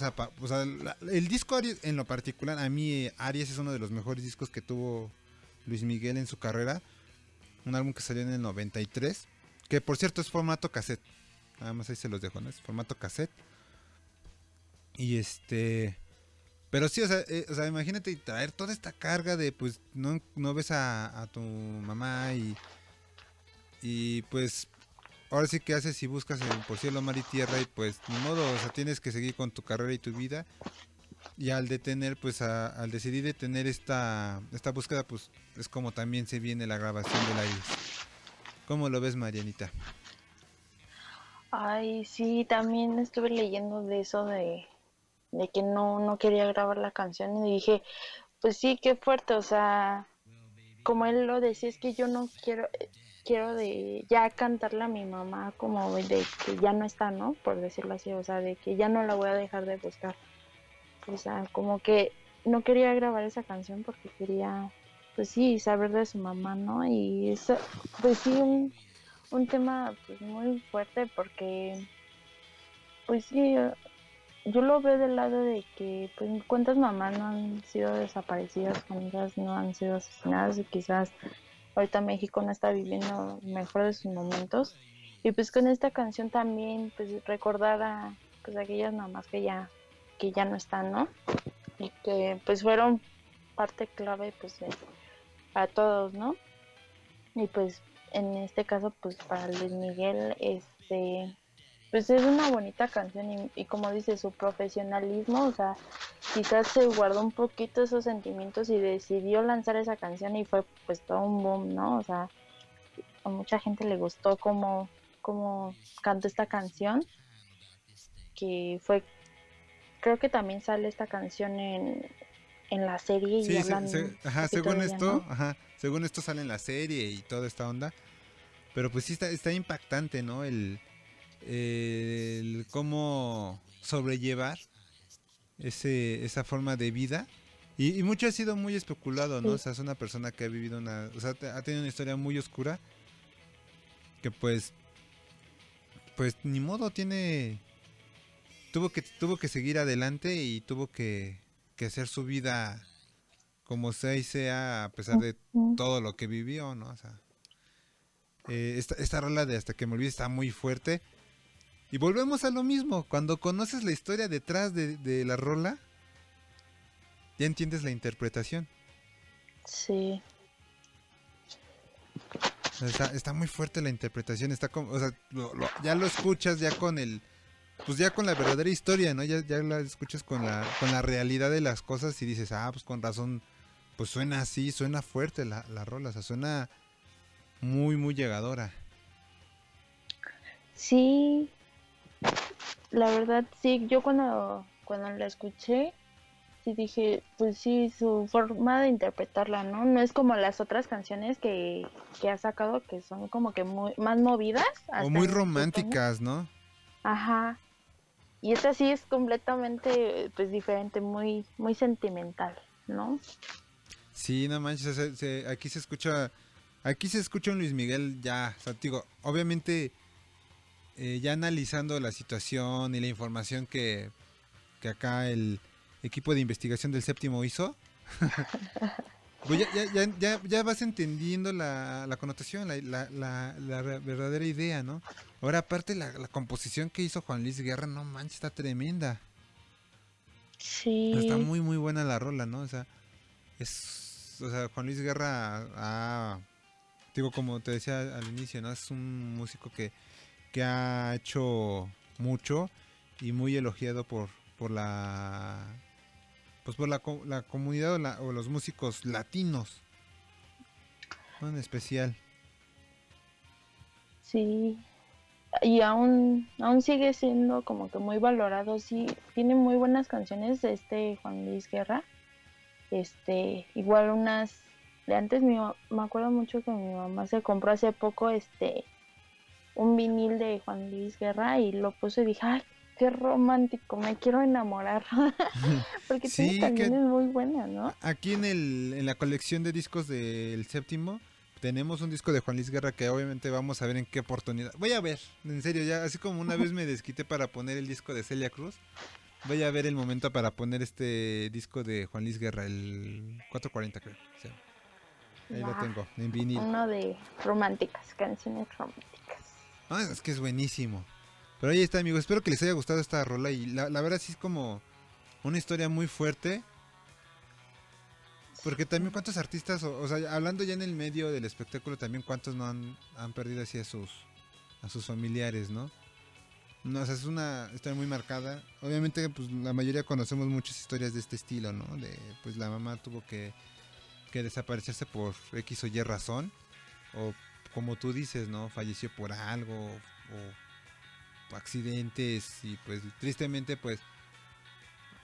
sea, el disco Aries en lo particular, a mí eh, Aries es uno de los mejores discos que tuvo Luis Miguel en su carrera. Un álbum que salió en el 93, que por cierto es formato cassette. Nada más ahí se los dejo, ¿no? Es formato cassette. Y este... Pero sí, o sea, eh, o sea, imagínate traer toda esta carga de, pues, no, no ves a tu mamá y... Y pues ahora sí que haces y buscas en por cielo, mar y tierra y pues ni modo, o sea, tienes que seguir con tu carrera y tu vida. Y al detener, pues a- al decidir detener esta, esta búsqueda, pues es como también se viene la grabación del aire. ¿Cómo lo ves, Marianita? Ay, sí, también estuve leyendo de eso de, de que no, no quería grabar la canción y dije, pues sí, qué fuerte, o sea, como él lo decía, es que yo no quiero, quiero de ya cantarle a mi mamá como de que ya no está, ¿no? Por decirlo así, o sea, de que ya no la voy a dejar de buscar. O sea, como que no quería grabar esa canción porque quería, pues sí, saber de su mamá, ¿no? Y eso, pues sí, un, un tema pues muy fuerte porque, pues sí, yo lo veo del lado de que, pues, cuántas mamás no han sido desaparecidas, cuántas no han sido asesinadas y quizás ahorita México no está viviendo mejor de sus momentos. Y pues con esta canción también, pues recordar a pues aquellas mamás que ya, que ya no están, ¿no? Y que pues fueron parte clave pues de, para todos, ¿no? Y pues en este caso pues para Luis Miguel, este, pues es una bonita canción y, y como dice su profesionalismo, o sea, quizás se guardó un poquito esos sentimientos y decidió lanzar esa canción y fue pues todo un boom, ¿no? O sea, a mucha gente le gustó cómo, cómo cantó esta canción, que fue, creo que también sale esta canción en, en la serie y Sí, se- hablan se- un ajá, poquito según esto, ¿no? ajá, según esto sale en la serie y toda esta onda. Pero pues sí está, está impactante, ¿no? El, el cómo sobrellevar ese, esa forma de vida. Y, y mucho ha sido muy especulado, ¿no? Sí. O sea, es una persona que ha vivido una... O sea, ha tenido una historia muy oscura. Que pues... Pues ni modo, tiene... Tuvo que, tuvo que seguir adelante y tuvo que, que hacer su vida como sea y sea a pesar de todo lo que vivió, ¿no? O sea, eh, esta, esta rola de Hasta que me olvide está muy fuerte. Y volvemos a lo mismo, cuando conoces la historia detrás de, de la rola, ya entiendes la interpretación. Sí. Está, está muy fuerte la interpretación, está como, o sea, lo- lo- ya lo escuchas ya con el, pues ya con la verdadera historia, ¿no? Ya, ya la escuchas con la, con la realidad de las cosas y dices, ah, pues con razón, pues suena así, suena fuerte la, la rola, o sea, suena muy, muy llegadora. Sí, la verdad sí, yo cuando, cuando la escuché, sí dije, pues sí, su forma de interpretarla, ¿no? No es como las otras canciones que, que ha sacado, que son como que muy más movidas. O muy románticas, ¿no? Ajá. Y esta sí es completamente, pues, diferente, muy, muy sentimental, ¿no? Sí, no manches, se- se- aquí se escucha, aquí se escucha un Luis Miguel ya, o sea, digo, obviamente eh, ya analizando la situación y la información que, que acá el equipo de investigación del séptimo hizo, pues ya, ya, ya, ya, ya vas entendiendo la, la connotación, la, la, verdadera idea, ¿no? Ahora aparte la, la composición que hizo Juan Luis Guerra, no manches, está tremenda. Sí. Está muy, muy buena la rola, ¿no? O sea, es. O sea, Juan Luis Guerra, ah, digo, como te decía al inicio, ¿no? Es un músico que, que ha hecho mucho y muy elogiado por, por la. Pues por la, la comunidad o, la- o los músicos latinos. ¿no? En especial. Sí. Y aún, aún sigue siendo como que muy valorado, sí. Tiene muy buenas canciones de este Juan Luis Guerra. Este, igual unas de antes mi me acuerdo mucho que mi mamá se compró hace poco este un vinil de Juan Luis Guerra y lo puso y dije, ay, qué romántico, me quiero enamorar. Porque Sí, tiene que- canciones muy buenas, ¿no? Aquí en, el, en la colección de discos del séptimo tenemos un disco de Juan Luis Guerra que obviamente vamos a ver en qué oportunidad. Voy a ver, en serio, ya así como una vez me desquité para poner el disco de Celia Cruz, voy a ver el momento para poner este disco de Juan Luis Guerra, el 440 creo. o sea, ahí lo tengo, en vinil. Uno de románticas, canciones románticas. Ah, es que es buenísimo. Pero ahí está, amigos. Espero que les haya gustado esta rola. Y la, verdad sí es como una historia muy fuerte. Porque también cuántos artistas, o, sea, hablando ya en el medio del espectáculo, también cuántos no han, han perdido así a sus, a sus familiares, ¿no? No, es una historia muy marcada. Obviamente, pues la mayoría conocemos muchas historias de este estilo, ¿no? De, pues la mamá tuvo que, que desaparecerse por X o Y razón. O como tú dices, ¿no? Falleció por algo. O, accidentes. Y pues tristemente, pues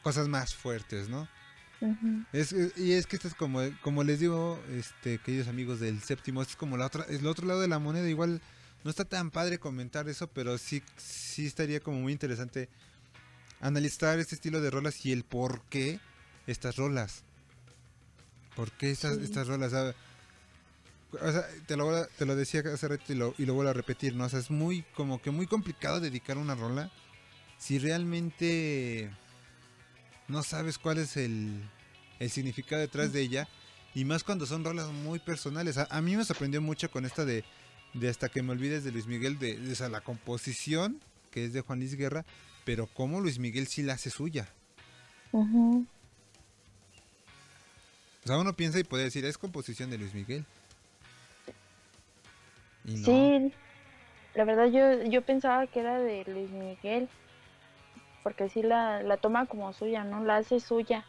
cosas más fuertes, ¿no? Es, eh, y es que esto es como, como les digo, este, queridos amigos del séptimo, esto es como la otra, es el otro lado de la moneda, igual no está tan padre comentar eso, pero sí, sí estaría como muy interesante analizar este estilo de rolas y el por qué estas rolas. ¿Por qué estas, Sí. estas rolas? O sea, te lo, te lo decía hace rato y lo, y lo vuelvo a repetir, ¿no? O sea, es muy, como que muy complicado dedicar una rola si realmente no sabes cuál es el, el significado detrás de ella. Y más cuando son rolas muy personales. A, a mí me sorprendió mucho con esta de, de Hasta que me olvides de Luis Miguel, de, de esa, la composición, que es de Juan Luis Guerra, pero cómo Luis Miguel sí la hace suya. Ujú. O sea, uno piensa y puede decir, es composición de Luis Miguel. No. Sí, la verdad yo, yo pensaba que era de Luis Miguel, porque sí la, la toma como suya, ¿no? La hace suya.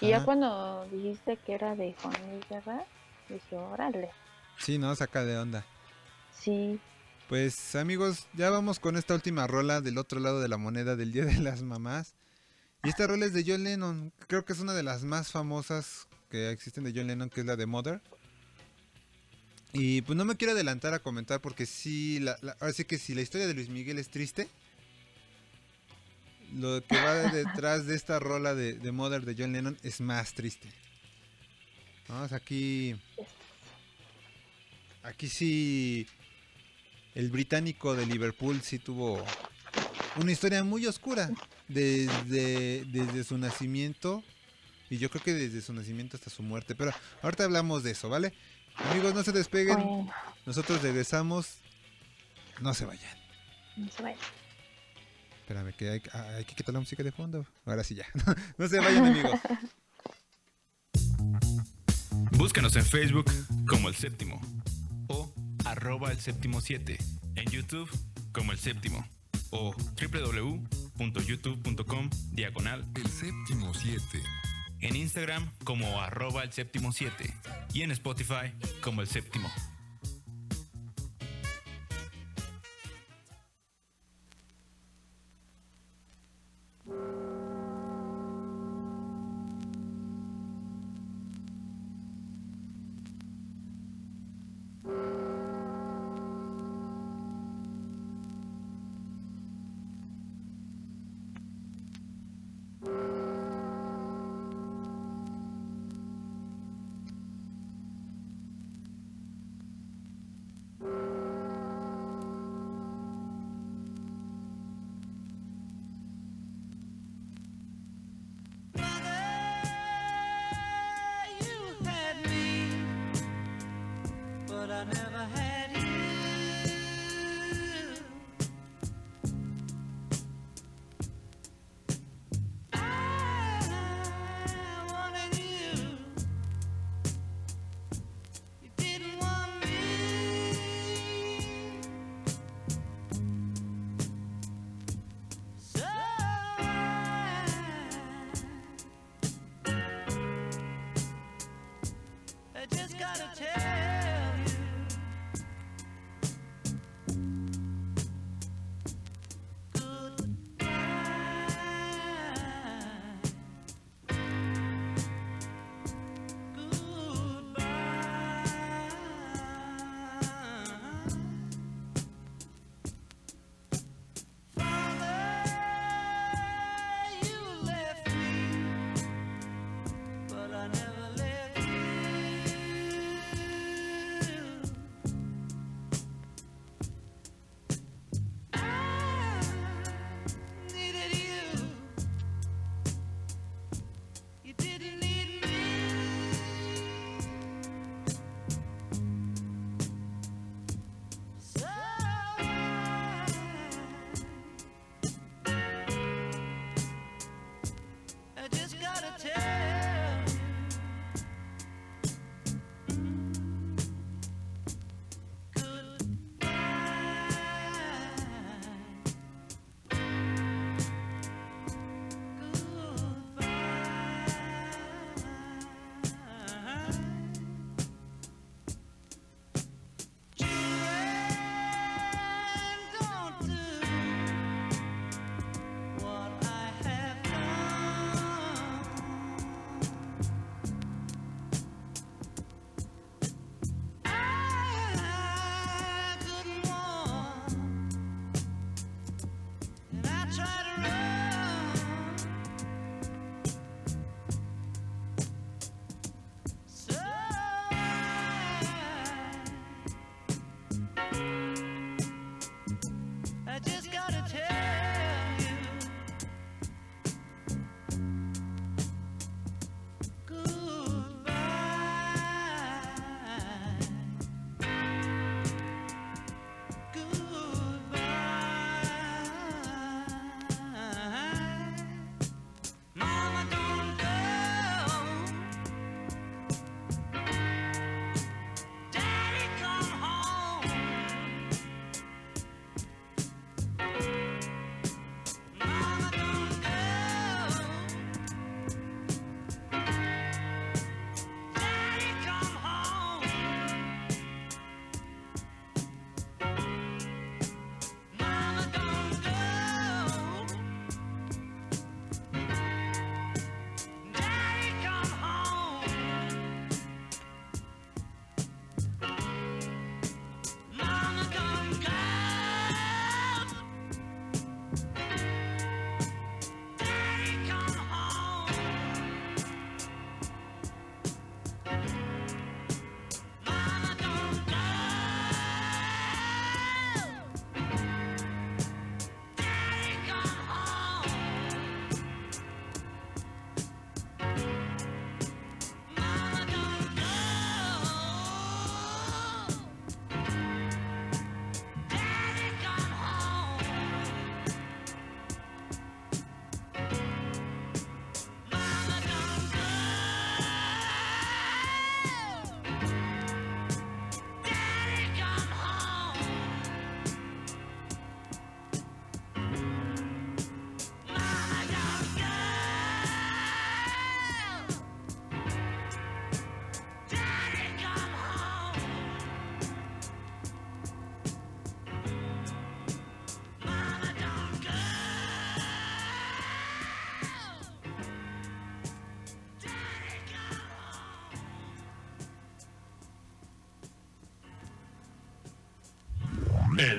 Y ya cuando dijiste que era de Juan Luis Guerra, dije, órale, Sí, no, saca de onda. sí. Pues amigos, ya vamos con esta última rola del otro lado de la moneda del Día de las Mamás. Y esta rola es de John Lennon. Creo que es una de las más famosas que existen de John Lennon, que es la de Mother. Y pues no me quiero adelantar a comentar porque sí, la, la- ahora sí que si la historia de Luis Miguel es triste, lo que va detrás de esta rola de, de Mother de John Lennon es más triste. Vamos aquí... Aquí sí el británico de Liverpool sí tuvo una historia muy oscura desde, desde su nacimiento y yo creo que desde su nacimiento hasta su muerte. Pero ahorita hablamos de eso, ¿vale? Amigos, no se despeguen. Bueno, Nosotros regresamos. No se vayan. no se vaya. Espérame, que hay, ah, hay que quitar la música de fondo. Ahora sí ya. no se vayan, amigos. Búscanos en Facebook como El Séptimo o arroba El Séptimo 7. En YouTube como El Séptimo o www.youtube.com diagonal El séptimo 7. En Instagram como arroba El Séptimo 7 y en Spotify como El Séptimo.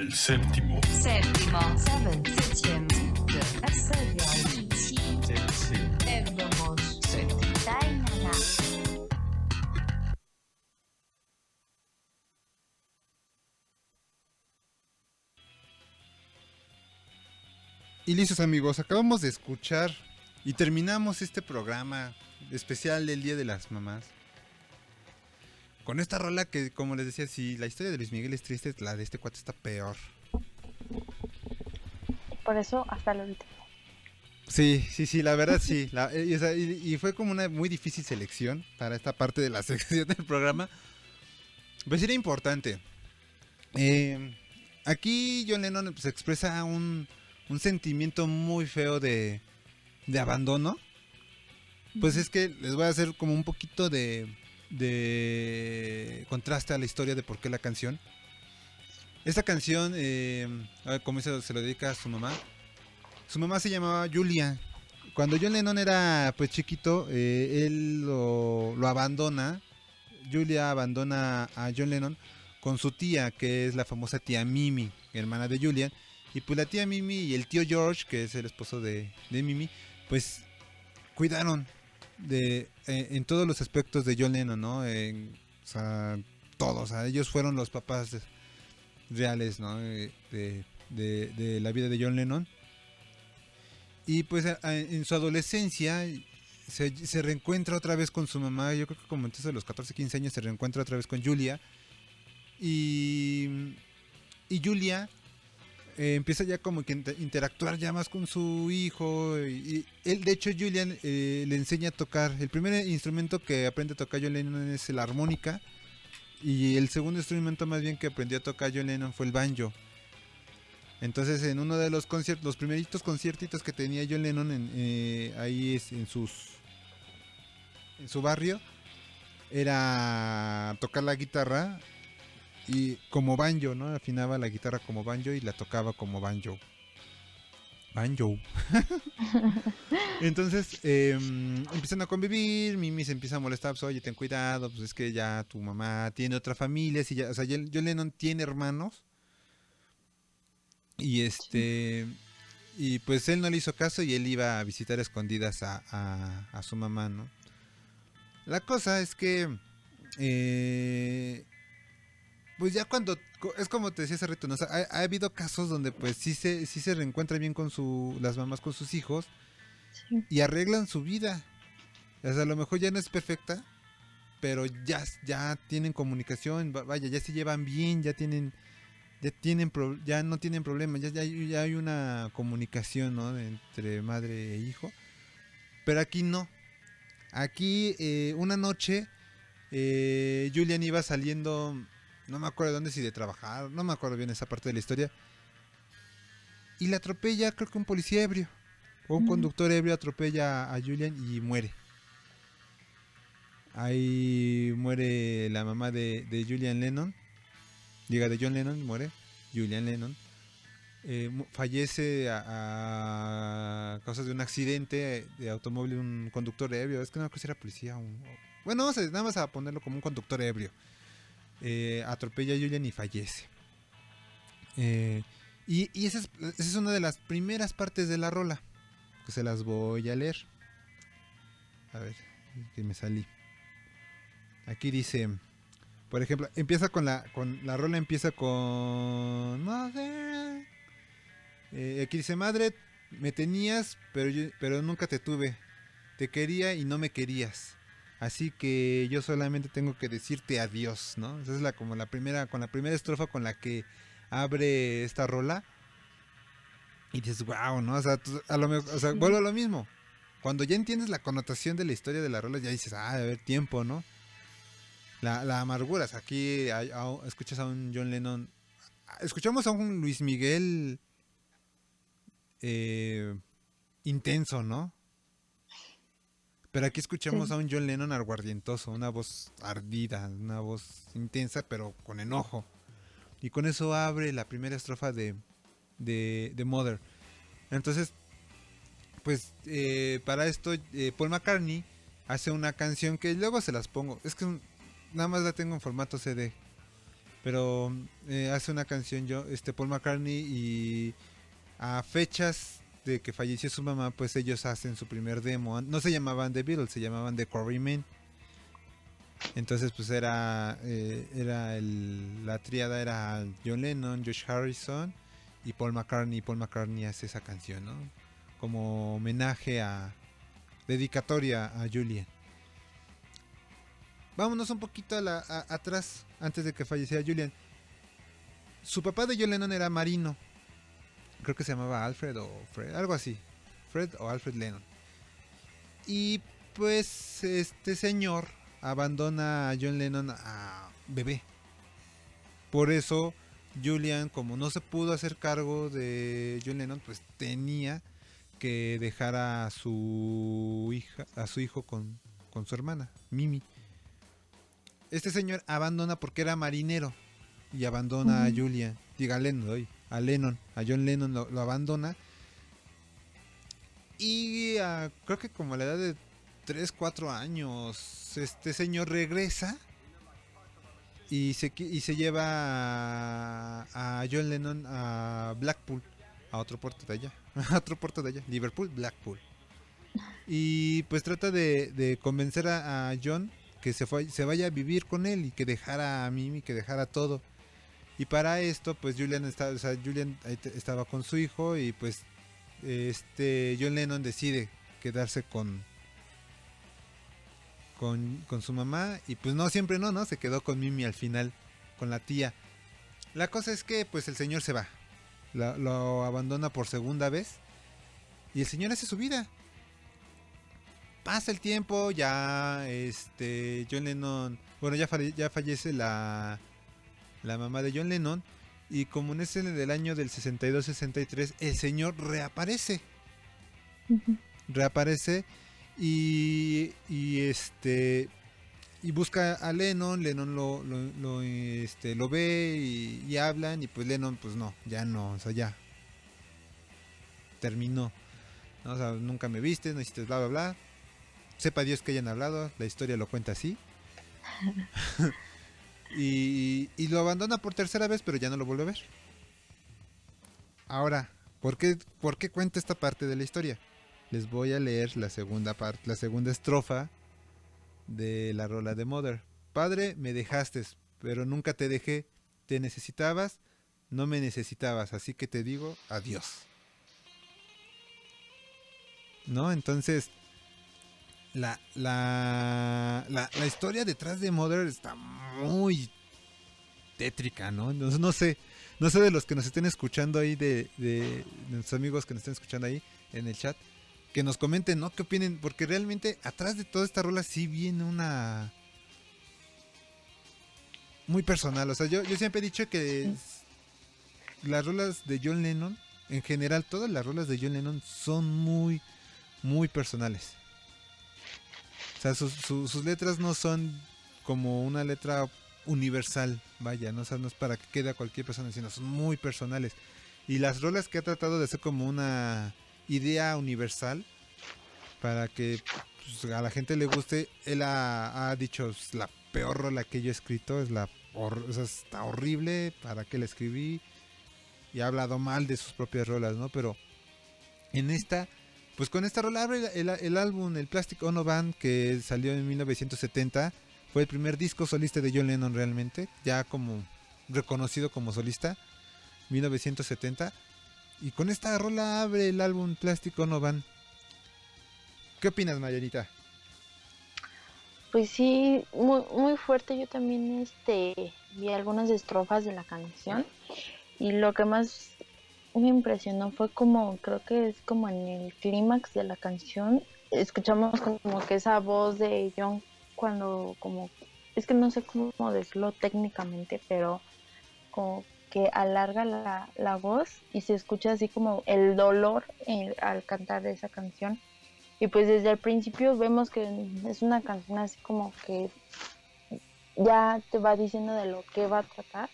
El séptimo. Séptimo. Seven. Septième. Y listos amigos, acabamos de escuchar y terminamos este programa especial del Día de las Mamás con esta rola que, como les decía, si la historia de Luis Miguel es triste, la de este cuate está peor. Por eso hasta lo último. Sí, sí, sí, la verdad sí. La- y, fue como una muy difícil selección para esta parte de la sección del programa. Pues era importante. Eh, aquí John Lennon pues, expresa un, un sentimiento muy feo de, de abandono. Pues es que les voy a hacer como un poquito de, de contraste a la historia de por qué la canción. Esta canción, eh, como se, se lo dedica a su mamá. Su mamá se llamaba Julia. Cuando John Lennon era pues chiquito, eh, él lo, lo abandona. Julia abandona a John Lennon con su tía, que es la famosa tía Mimi, hermana de Julian. Y pues la tía Mimi y el tío George, que es el esposo de, de Mimi, pues cuidaron de eh, en todos los aspectos de John Lennon, ¿no? En, o sea, todos, o ellos fueron los papás de- reales, ¿no? Eh, De, de- de la vida de John Lennon. Y pues en su adolescencia se, se reencuentra otra vez con su mamá, yo creo que como entonces a los 14, 15 años se reencuentra otra vez con Julia. Y, y Julia eh, empieza ya como que inter- interactuar ya más con su hijo. Y, él, de hecho, Julian eh, le enseña a tocar. El primer instrumento que aprende a tocar John Lennon es la armónica. Y el segundo instrumento más bien que aprendió a tocar John Lennon fue el banjo. Entonces en uno de los conciertos, los primeritos conciertitos que tenía John Lennon en, eh, ahí en sus en su barrio era tocar la guitarra y como banjo, ¿no? Afinaba la guitarra como banjo y la tocaba como banjo. Banjo. Entonces eh, empiezan a convivir, Mimi se empieza a molestar, pues, oye, ten cuidado, pues es que ya tu mamá tiene otra familia, si ya, o sea, John Lennon tiene hermanos y este y pues él no le hizo caso y él iba a visitar a escondidas a, a- a su mamá, ¿no? La cosa es que eh, pues ya cuando es como te decía hace rato, ¿no? O sea, ha, ha habido casos donde pues sí se sí se reencuentra bien con su las mamás con sus hijos y arreglan su vida. O sea, a lo mejor ya no es perfecta, pero ya ya tienen comunicación, va- vaya, ya se llevan bien, ya tienen ya tienen pro- ya no tienen problemas, ya, ya, ya hay una comunicación, ¿no? entre madre e hijo. Pero aquí no. Aquí eh, una noche eh, Julian iba saliendo, no me acuerdo de dónde, si de trabajar, no me acuerdo bien esa parte de la historia. Y le atropella, creo que un policía ebrio. O un conductor ebrio atropella a Julian y muere. Ahí muere la mamá de, de Julian Lennon. Llega de John Lennon, muere. Julian Lennon. Eh, fallece a, a causa de un accidente de automóvil un conductor ebrio. Es que no creo si era policía. o- bueno, vamos a, nada más a ponerlo como un conductor ebrio. Eh, atropella a Julian y fallece. Eh, y esa, es, una de las primeras partes de la rola. Que se las voy a leer. A ver, que me salí. Aquí dice, por ejemplo, empieza con la, con la rola empieza con Mother. Eh, aquí dice, madre, me tenías, pero pero nunca te tuve. Te quería y no me querías. Así que yo solamente tengo que decirte adiós, ¿no? Esa es la como la primera, con la primera estrofa con la que abre esta rola. Y dices, wow, ¿no? O sea, tú- a lo mejor, o sea, vuelvo a lo mismo. Cuando ya entiendes la connotación de la historia de la rola, ya dices, ah, de haber tiempo, ¿no? La, la amargura, o sea, aquí a- escuchas a un John Lennon, escuchamos a un Luis Miguel eh, intenso, ¿no? Pero aquí escuchamos Sí. a un John Lennon aguardientoso, una voz ardida, una voz intensa, pero con enojo. Y con eso abre la primera estrofa de, de, de Mother. Entonces, pues eh, para esto eh, Paul McCartney hace una canción que luego se las pongo. Es que un- nada más la tengo en formato CD. Pero eh, hace una canción yo, este Paul McCartney y a fechas de que falleció su mamá, pues ellos hacen su primer demo. No se llamaban The Beatles, se llamaban The Quarrymen. Entonces pues era eh, era el, la tríada era John Lennon, Josh Harrison y Paul McCartney. Paul McCartney hace esa canción, ¿no? Como homenaje a dedicatoria a Julian. Vámonos un poquito a la, a- atrás, antes de que falleciera Julian. Su papá de John Lennon era marino. Creo que se llamaba Alfred o Fred, algo así. Fred o Alfred Lennon. Y pues este señor abandona a John Lennon a bebé. Por eso Julian, como no se pudo hacer cargo de John Lennon, pues tenía que dejar a su hija, a su hijo con, con su hermana, Mimi. Este señor abandona porque era marinero y abandona a. Julian, diga Lennon, oye, a Lennon, a John Lennon lo, abandona. Y ah, creo que como a la edad de 3, 4 años, este señor regresa y se, y se lleva a, a John Lennon a Blackpool, a otro puerto de allá, a otro puerto de allá, Liverpool, Blackpool. Y pues trata de, de convencer a, a John que se, fue- se vaya a vivir con él y que dejara a Mimi, que dejara todo. Y para esto, pues Julian, está, o sea, Julian estaba con su hijo y pues este John Lennon decide quedarse con, con con su mamá y pues no siempre no, no, se quedó con Mimi al final, con la tía. La cosa es que pues el señor se va, lo abandona por segunda vez y el señor hace su vida. Pasa el tiempo, ya este John Lennon, bueno, ya, ya fallece la la mamá de John Lennon y como en ese del año del 62-63 el señor reaparece. Reaparece y, y este y busca a Lennon Lennon lo, lo, lo, este, lo ve y, y hablan y pues Lennon pues no ya no o sea ya terminó. ¿no? O sea, nunca me viste no hiciste bla bla bla. Sepa Dios que hayan hablado la historia lo cuenta así y, lo abandona por tercera vez, pero ya no lo vuelve a ver. Ahora, ¿por qué, ¿por qué cuenta esta parte de la historia? Les voy a leer la segunda parte, la segunda estrofa de la rola de Mother. Padre, me dejaste, pero nunca te dejé. Te necesitabas, no me necesitabas, así que te digo adiós. ¿No? Entonces, la, la, la, la historia detrás de Mother está muy tétrica, ¿no? No, no sé, no sé de los que nos estén escuchando ahí, de, de, de nuestros amigos que nos estén escuchando ahí en el chat, que nos comenten, ¿no? ¿Qué opinen? Porque realmente atrás de toda esta rola sí viene una... Muy personal, o sea, yo, yo siempre he dicho que las rolas de John Lennon, en general todas las rolas de John Lennon son muy, muy personales. O sea, sus, letras no son como una letra universal, vaya, ¿no? Es para que quede a cualquier persona, sino son muy personales. Y las rolas que ha tratado de hacer como una idea universal para que pues, a la gente le guste, él ha, ha dicho, "Es la peor rola que yo he escrito, es la está horrible, para qué la escribí, y ha hablado mal de sus propias rolas, ¿no? Pero en esta, pues con esta rola abre el, álbum, el Plastic Ono Band, que salió en 1970, fue el primer disco solista de John Lennon realmente, ya como reconocido como solista, 1970. Y con esta rola abre el álbum Plastic Ono Band. ¿Qué opinas, Mayerita? Pues sí, muy, muy fuerte. Yo también este, vi algunas estrofas de la canción y lo que más me impresionó fue como, creo que es como en el clímax de la canción, escuchamos como que esa voz de John cuando como, es que no sé cómo decirlo técnicamente, pero como que alarga la, la voz y se escucha así como el dolor en- al cantar esa canción. Y pues desde el principio vemos que es una canción así como que ya te va diciendo de lo que va a tratar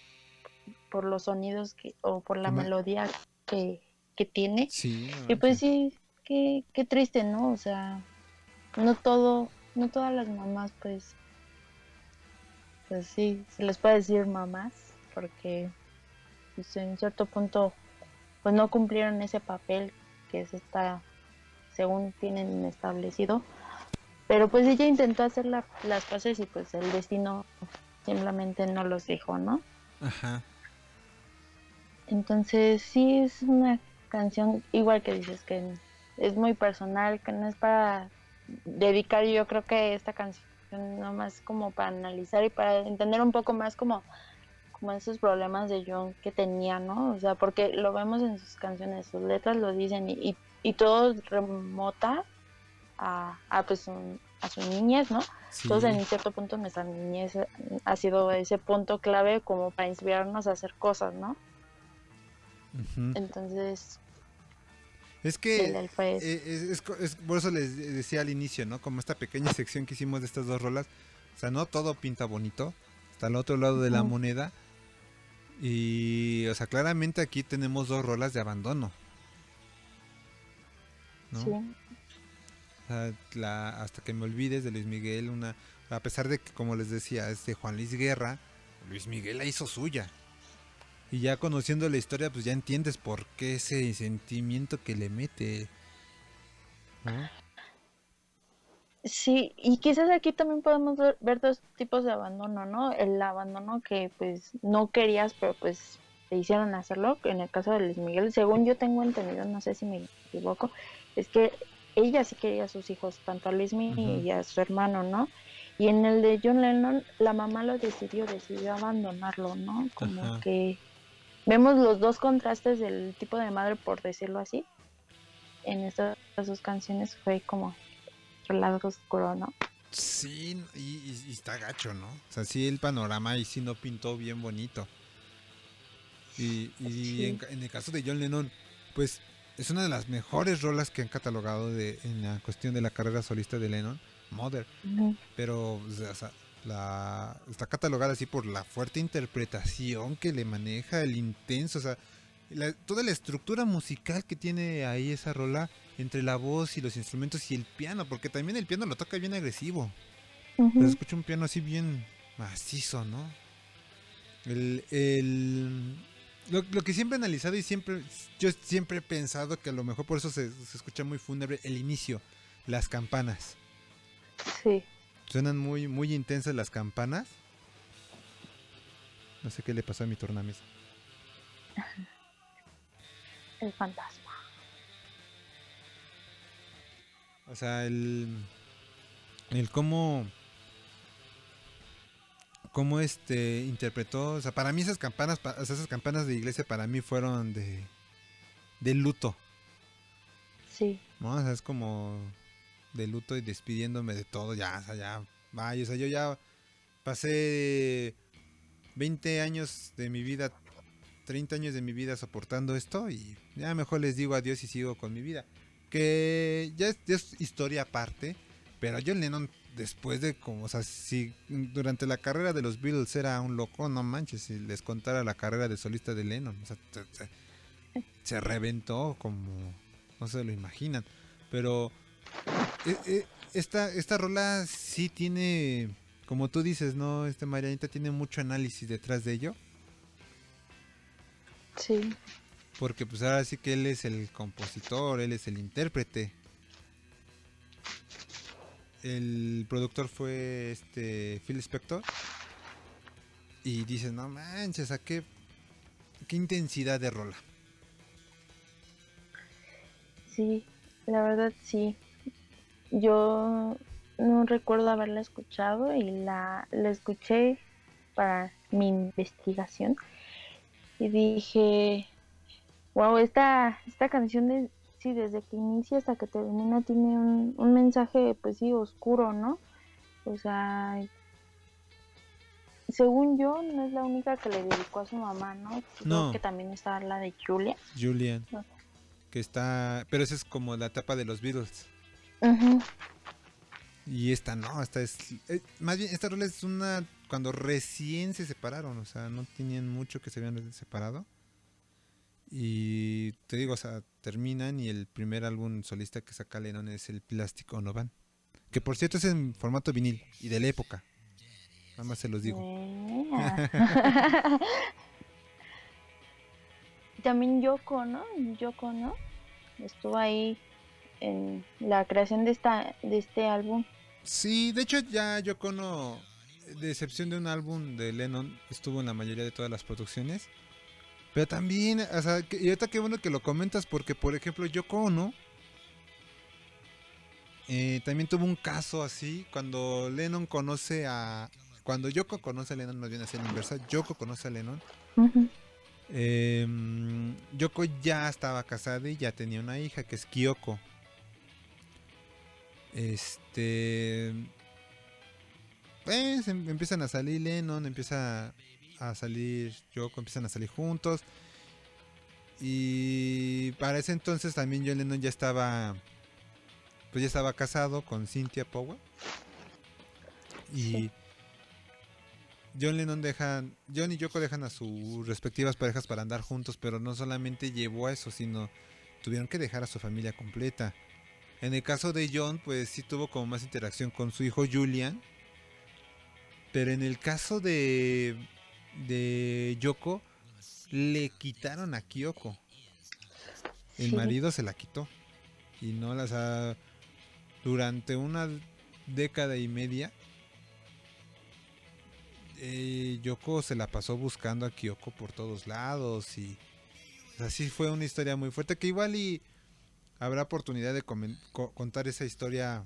por los sonidos que o por la melodía que, que tiene. Sí. Y pues sí, qué, qué triste, ¿no? O sea, no todo, no todas las mamás pues, pues sí, se les puede decir mamás, porque pues, en cierto punto pues no cumplieron ese papel que se está según tienen establecido pero pues ella intentó hacer la- las cosas y pues el destino simplemente no los dejó no Ajá. Entonces sí es una canción igual que dices que es muy personal que no es para dedicar yo creo que esta canción nomás como para analizar y para entender un poco más como como esos problemas de John que tenía, ¿no? O sea, porque lo vemos en sus canciones, sus letras lo dicen y, y, y todo remota a, a, pues un- a su niñez, ¿no? Sí. Entonces en cierto punto nuestra niñez ha sido ese punto clave como para inspirarnos a hacer cosas, ¿no? Entonces, Es que eh, es, es co- es- por eso les decía al inicio, ¿no? Como esta pequeña sección que hicimos de estas dos rolas. O sea, no todo pinta bonito. Está al otro lado de la moneda. Y, o sea, claramente aquí tenemos dos rolas de abandono. ¿no? sí, O sea, la Hasta que me olvides de Luis Miguel, una a pesar de que, como les decía, es de Juan Luis Guerra, Luis Miguel la hizo suya. Y ya conociendo la historia, pues ya entiendes por qué ese sentimiento que le mete. ¿no? Sí, y quizás aquí también podemos ver, dos tipos de abandono, ¿no? El abandono que pues no querías, pero pues te hicieron hacerlo. En el caso de Luis Miguel, según yo tengo entendido, no sé si me equivoco, es que ella sí quería a sus hijos, tanto a Luis Miguel y a su hermano, ¿no? Y en el de John Lennon, la mamá lo decidió, decidió abandonarlo, ¿no? Como que vemos los dos contrastes del tipo de madre, por decirlo así. En estas dos canciones fue como el lado oscuro, ¿no? Sí, y, y- y está gacho, ¿no? O sea, sí, el panorama ahí sí no pintó bien bonito. Y, y Sí. en, en el caso de John Lennon, pues es una de las mejores rolas que han catalogado de, en la cuestión de la carrera solista de Lennon, Mother. Pero o sea, la, está catalogada así por la fuerte interpretación que le maneja, el intenso, o sea, la- toda la estructura musical que tiene ahí esa rola entre la voz y los instrumentos y el piano, porque también el piano lo toca bien agresivo. Se escucha un piano así bien macizo, ¿no? El, el- lo, lo que siempre he analizado y siempre, yo siempre he pensado que a lo mejor por eso se, se escucha muy fúnebre el inicio, las campanas. Sí, Suenan muy, muy intensas las campanas. No sé qué le pasó a mi tornamesa. el fantasma. O sea, el. El cómo. Cómo este interpretó. O sea, para mí esas campanas. pa- o sea, esas campanas de iglesia para mí fueron de. de luto. Sí, ¿no? O sea, es como de luto y despidiéndome de todo, ya, o sea, ya, vaya, o sea, yo ya pasé 20 años de mi vida, 30 años de mi vida soportando esto y ya mejor les digo adiós y sigo con mi vida. Que ya es, historia aparte, pero John Lennon después de como, o sea, si durante la carrera de los Beatles era un loco, no manches, si les contara la carrera de solista de Lennon, o sea, se- reventó como no se lo imaginan. Pero esta, esta rola sí tiene, como tú dices, ¿no? Este Marianita tiene mucho análisis detrás de ello. sí, Porque pues ahora sí que él es el compositor, él es el intérprete. El productor fue este Phil Spector. Y dices, no manches, ¿a qué, qué intensidad de rola? sí, la verdad sí. Yo no recuerdo haberla escuchado y la, la escuché para mi investigación y dije, wow, esta, esta canción de, sí, desde que inicia hasta que termina tiene un, un mensaje pues sí oscuro, ¿no? O sea, según yo no es la única que le dedicó a su mamá, ¿no? Creo No. que también está la de Julia. Julian. No. Que está... Pero esa es como la etapa de los Beatles. Y esta no, esta es... eh, más bien, esta rola es una... Cuando recién se separaron, o sea, no tenían mucho que se habían separado. Y te digo, o sea, terminan y el primer álbum solista que saca Lennon es el Plastic Ono Band. Que por cierto es en formato vinil y de la época. Nada más se los digo. Ea. También Yoko, ¿no? Yoko, ¿no? Estuvo ahí en la creación de esta de este álbum. Sí, de hecho ya Yoko Ono, de excepción de un álbum de Lennon, estuvo en la mayoría de todas las producciones. Pero también, o sea, que- y ahorita qué bueno que lo comentas porque, por ejemplo, Yoko Ono eh, también tuvo un caso así cuando Lennon conoce a... Cuando Yoko conoce a Lennon, más bien así en la inversa, Yoko conoce a Lennon. Eh, Yoko ya estaba casada y ya tenía una hija que es Kyoko. Este. Pues em- empiezan a salir Lennon, empieza a salir Yoko, empiezan a salir juntos. Y para ese entonces también John Lennon ya estaba. Pues ya estaba casado con Cynthia Powell. Y. John Lennon deja, John y Yoko dejan a sus respectivas parejas para andar juntos, pero no solamente llevó a eso, sino tuvieron que dejar a su familia completa. En el caso de John, pues sí tuvo como más interacción con su hijo Julian, pero en el caso de de Yoko le quitaron a Kyoko. El Sí. marido se la quitó y no las ha durante una década y media eh, Yoko se la pasó buscando a Kyoko por todos lados y así fue una historia muy fuerte que igual y habrá oportunidad de co- contar esa historia.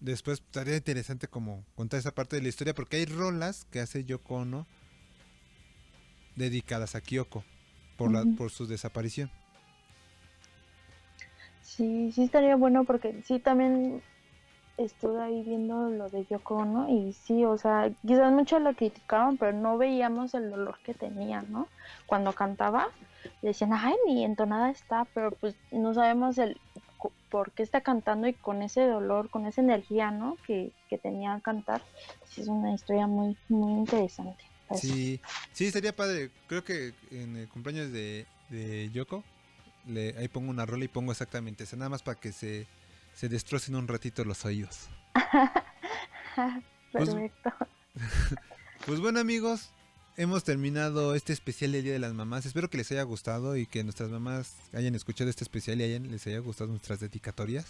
Después estaría interesante como contar esa parte de la historia porque hay rolas que hace Yoko Ono dedicadas a Kyoko por la por su desaparición. Sí, sí estaría bueno porque sí también estuve ahí viendo lo de Yoko Ono y sí, o sea, quizás muchos la criticaban, pero no veíamos el dolor que tenía, ¿no? Cuando cantaba, decían, ay, ni entonada está, pero pues no sabemos el por qué está cantando y con ese dolor, con esa energía, ¿no? Que, que tenía al cantar. Sí, es una historia muy, muy interesante. Sí, sí, sería padre. Creo que en el cumpleaños de, de Yoko, le, ahí pongo una rola y pongo exactamente eso, nada más para que se, se destrocen un ratito los oídos. Pues- Perfecto. Pues bueno amigos, hemos terminado este especial del Día de las Mamás. Espero que les haya gustado y que nuestras mamás hayan escuchado este especial y hayan, les haya gustado nuestras dedicatorias.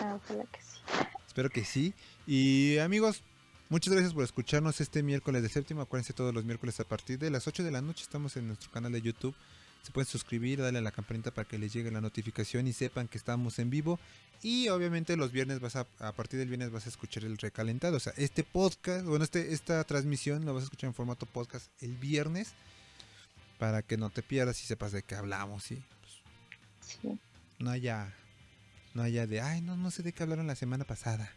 Ah, Ojalá que sí. Espero que sí. Y amigos, muchas gracias por escucharnos este miércoles del séptimo. Acuérdense todos los miércoles a partir de las 8 de la noche. Estamos en nuestro canal de YouTube. Se pueden suscribir, darle a la campanita para que les llegue la notificación y sepan que estamos en vivo. Y obviamente los viernes vas a, a partir del viernes vas a escuchar el recalentado. O sea, este podcast, bueno, este, esta transmisión lo vas a escuchar en formato podcast el viernes. Para que no te pierdas y sepas de qué hablamos, ¿sí? Sí. No haya, no haya de, ay, no, no sé de qué hablaron la semana pasada.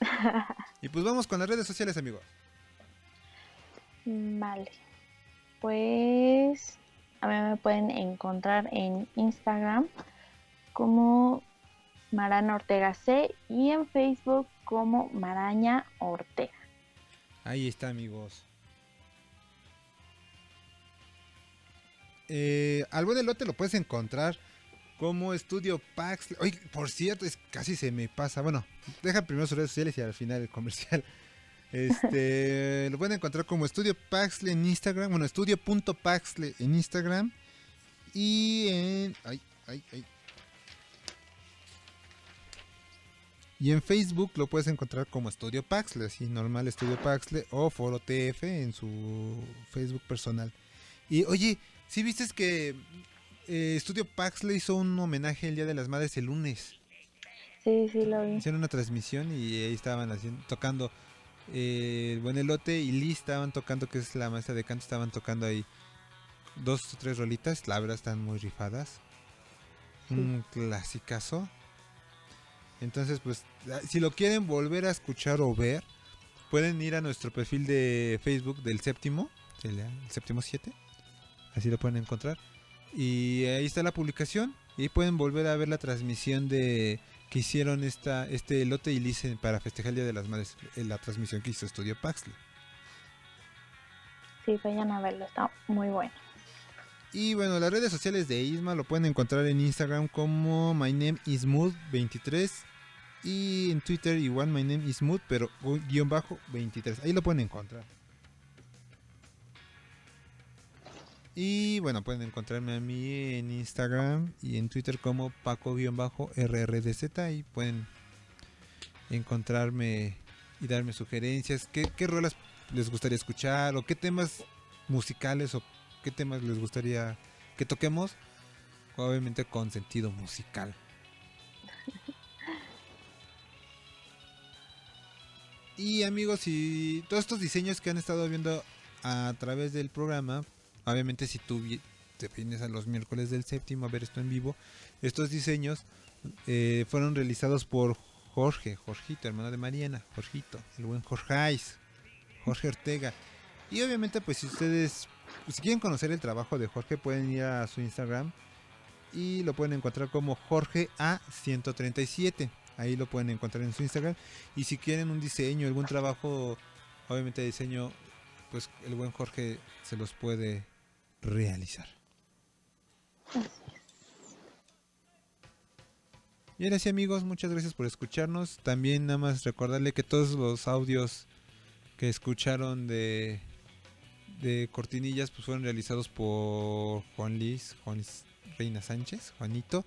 Y pues vamos con las redes sociales, amigos. Vale. Pues a mí me pueden encontrar en Instagram como Marana Ortega C y en Facebook como Maraña Ortega. Ahí está, amigos. Eh, al buen elote lo puedes encontrar como Estudio Pax. Oye, por cierto, es casi se me pasa. Bueno, deja primero sus redes sociales y al final el comercial. Este, lo pueden encontrar como Estudio Paxle en Instagram. Bueno, estudio.paxle en Instagram. Y en. Ay, ay, ay. Y en Facebook lo puedes encontrar como Estudio Paxle, así normal Estudio Paxle o Foro TF en su Facebook personal. Y oye, si viste que eh, Estudio Paxle hizo un homenaje el Día de las Madres el lunes? Sí, sí, lo vi. Hicieron una transmisión y ahí estaban haciendo, tocando eh, el buen elote y Liz estaban tocando, que es la maestra de canto, estaban tocando ahí dos o tres rolitas, la verdad están muy rifadas. Un clasicazo. Entonces, pues, ah, si lo quieren volver a escuchar o ver, pueden ir a nuestro perfil de Facebook del séptimo, el, el séptimo 7, así lo pueden encontrar. Y ahí está la publicación, y pueden volver a ver la transmisión de que hicieron esta, este elote y lice para festejar el Día de las Madres, en la transmisión que hizo Estudio Paxley. Sí, vayan a verlo, está muy bueno. Y bueno, las redes sociales de Isma lo pueden encontrar en Instagram como my name is 23 Y en Twitter igual my name is Mood, pero gu- guion bajo 23. Ahí lo pueden encontrar. Y bueno, pueden encontrarme a mí en Instagram y en Twitter como Paco-RRDZ y pueden encontrarme y darme sugerencias. ¿Qué, qué rolas les gustaría escuchar? ¿O qué temas musicales o qué temas les gustaría que toquemos? Obviamente con sentido musical. Y amigos, y todos estos diseños que han estado viendo a través del programa, obviamente si tú te vienes a los miércoles del séptimo a ver esto en vivo, estos diseños eh, fueron realizados por Jorge, Jorgito, hermano de Mariana, Jorgito, el buen Jorgeis, Jorge Ortega. Y obviamente pues si ustedes, si quieren conocer el trabajo de Jorge pueden ir a su Instagram y lo pueden encontrar como Jorge A137. Ahí lo pueden encontrar en su Instagram. Y si quieren un diseño, algún trabajo, obviamente diseño, pues el buen Jorge se los puede realizar. Y ahora sí amigos, muchas gracias por escucharnos. También nada más recordarle que todos los audios que escucharon de, de cortinillas pues fueron realizados por Juan Luis, Juan Reina Sánchez, Juanito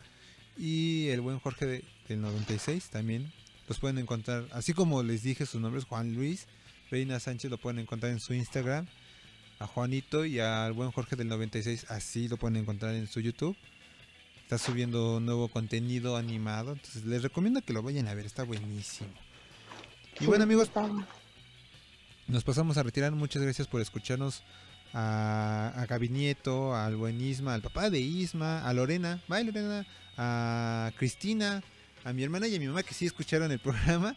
y el buen Jorge de- del 96 también. Los pueden encontrar, así como les dije sus nombres, Juan Luis Reina Sánchez lo pueden encontrar en su Instagram. A Juanito y al buen Jorge del 96 así lo pueden encontrar en su YouTube. Está subiendo nuevo contenido animado, entonces les recomiendo que lo vayan a ver, está buenísimo. Y bueno amigos, nos pasamos a retirar. Muchas gracias por escucharnos a, a Gaby Nieto, al buen Isma, al papá de Isma, a Lorena, bye Lorena, a Cristina, a mi hermana y a mi mamá que sí escucharon el programa,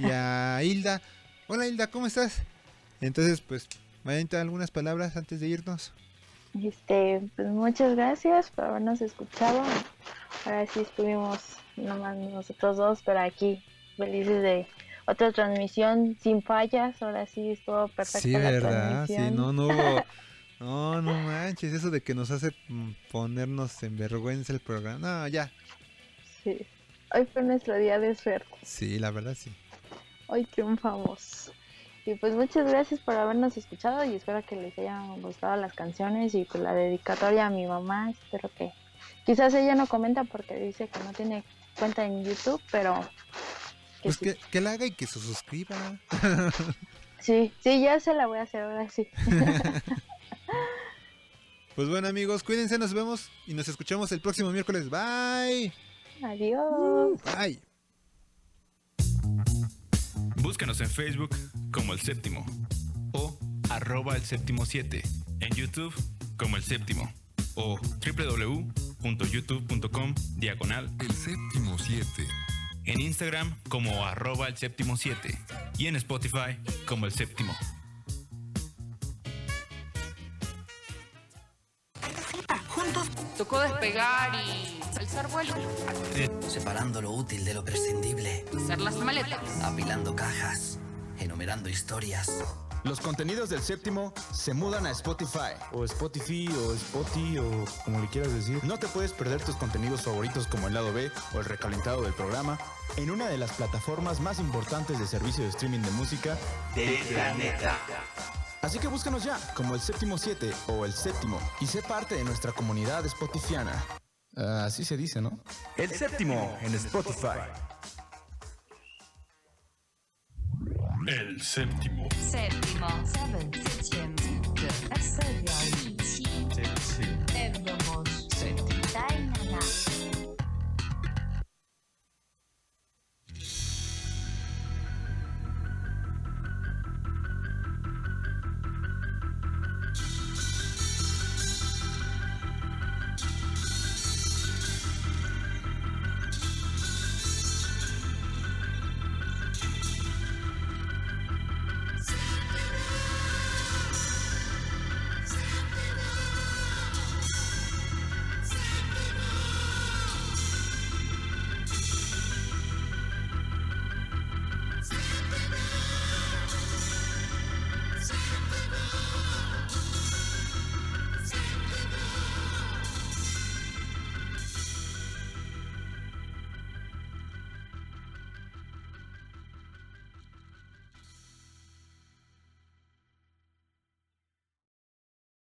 y a Hilda. Hola Hilda, ¿cómo estás? Entonces, pues, vayan algunas palabras antes de irnos. Este, pues muchas gracias por habernos escuchado. Ahora sí estuvimos nomás nosotros dos, pero aquí felices de otra transmisión sin fallas. Ahora sí estuvo perfecta Sí, la ¿verdad? Sí, transmisión. no, no hubo... No, no manches, eso de que nos hace ponernos en vergüenza el programa. No, ya. Sí. Hoy fue nuestro día de suerte. Sí, la verdad sí. Hoy triunfamos. Y pues muchas gracias por habernos escuchado y espero que les hayan gustado las canciones y pues la dedicatoria a mi mamá. Espero que quizás ella no comenta porque dice que no tiene cuenta en YouTube, pero que Pues sí. que, que la haga y que se suscriba. Sí, sí, ya se la voy a hacer ahora sí. Pues bueno amigos, cuídense, nos vemos y nos escuchamos el próximo miércoles. Bye. Adiós. Bye. Búscanos en Facebook como El Séptimo o arroba El Séptimo 7. En YouTube como El Séptimo o www.youtube.com diagonal El Séptimo 7. En Instagram como arroba El Séptimo 7 y en Spotify como El Séptimo. Juntos tocó despegar y alzar vuelo. Separando lo útil de lo prescindible. Hacer las maletas. Apilando cajas. Enumerando historias. Los contenidos del séptimo se mudan a Spotify. O Spotify, o Spotify, o como le quieras decir. No te puedes perder tus contenidos favoritos como el lado B o el recalentado del programa en una de las plataformas más importantes de servicio de streaming de música del planeta. Así que búscanos ya como el séptimo 7 o el séptimo y sé parte de nuestra comunidad spotifiana. Ah, así se dice, ¿no? El séptimo en Spotify. El séptimo. Séptimo.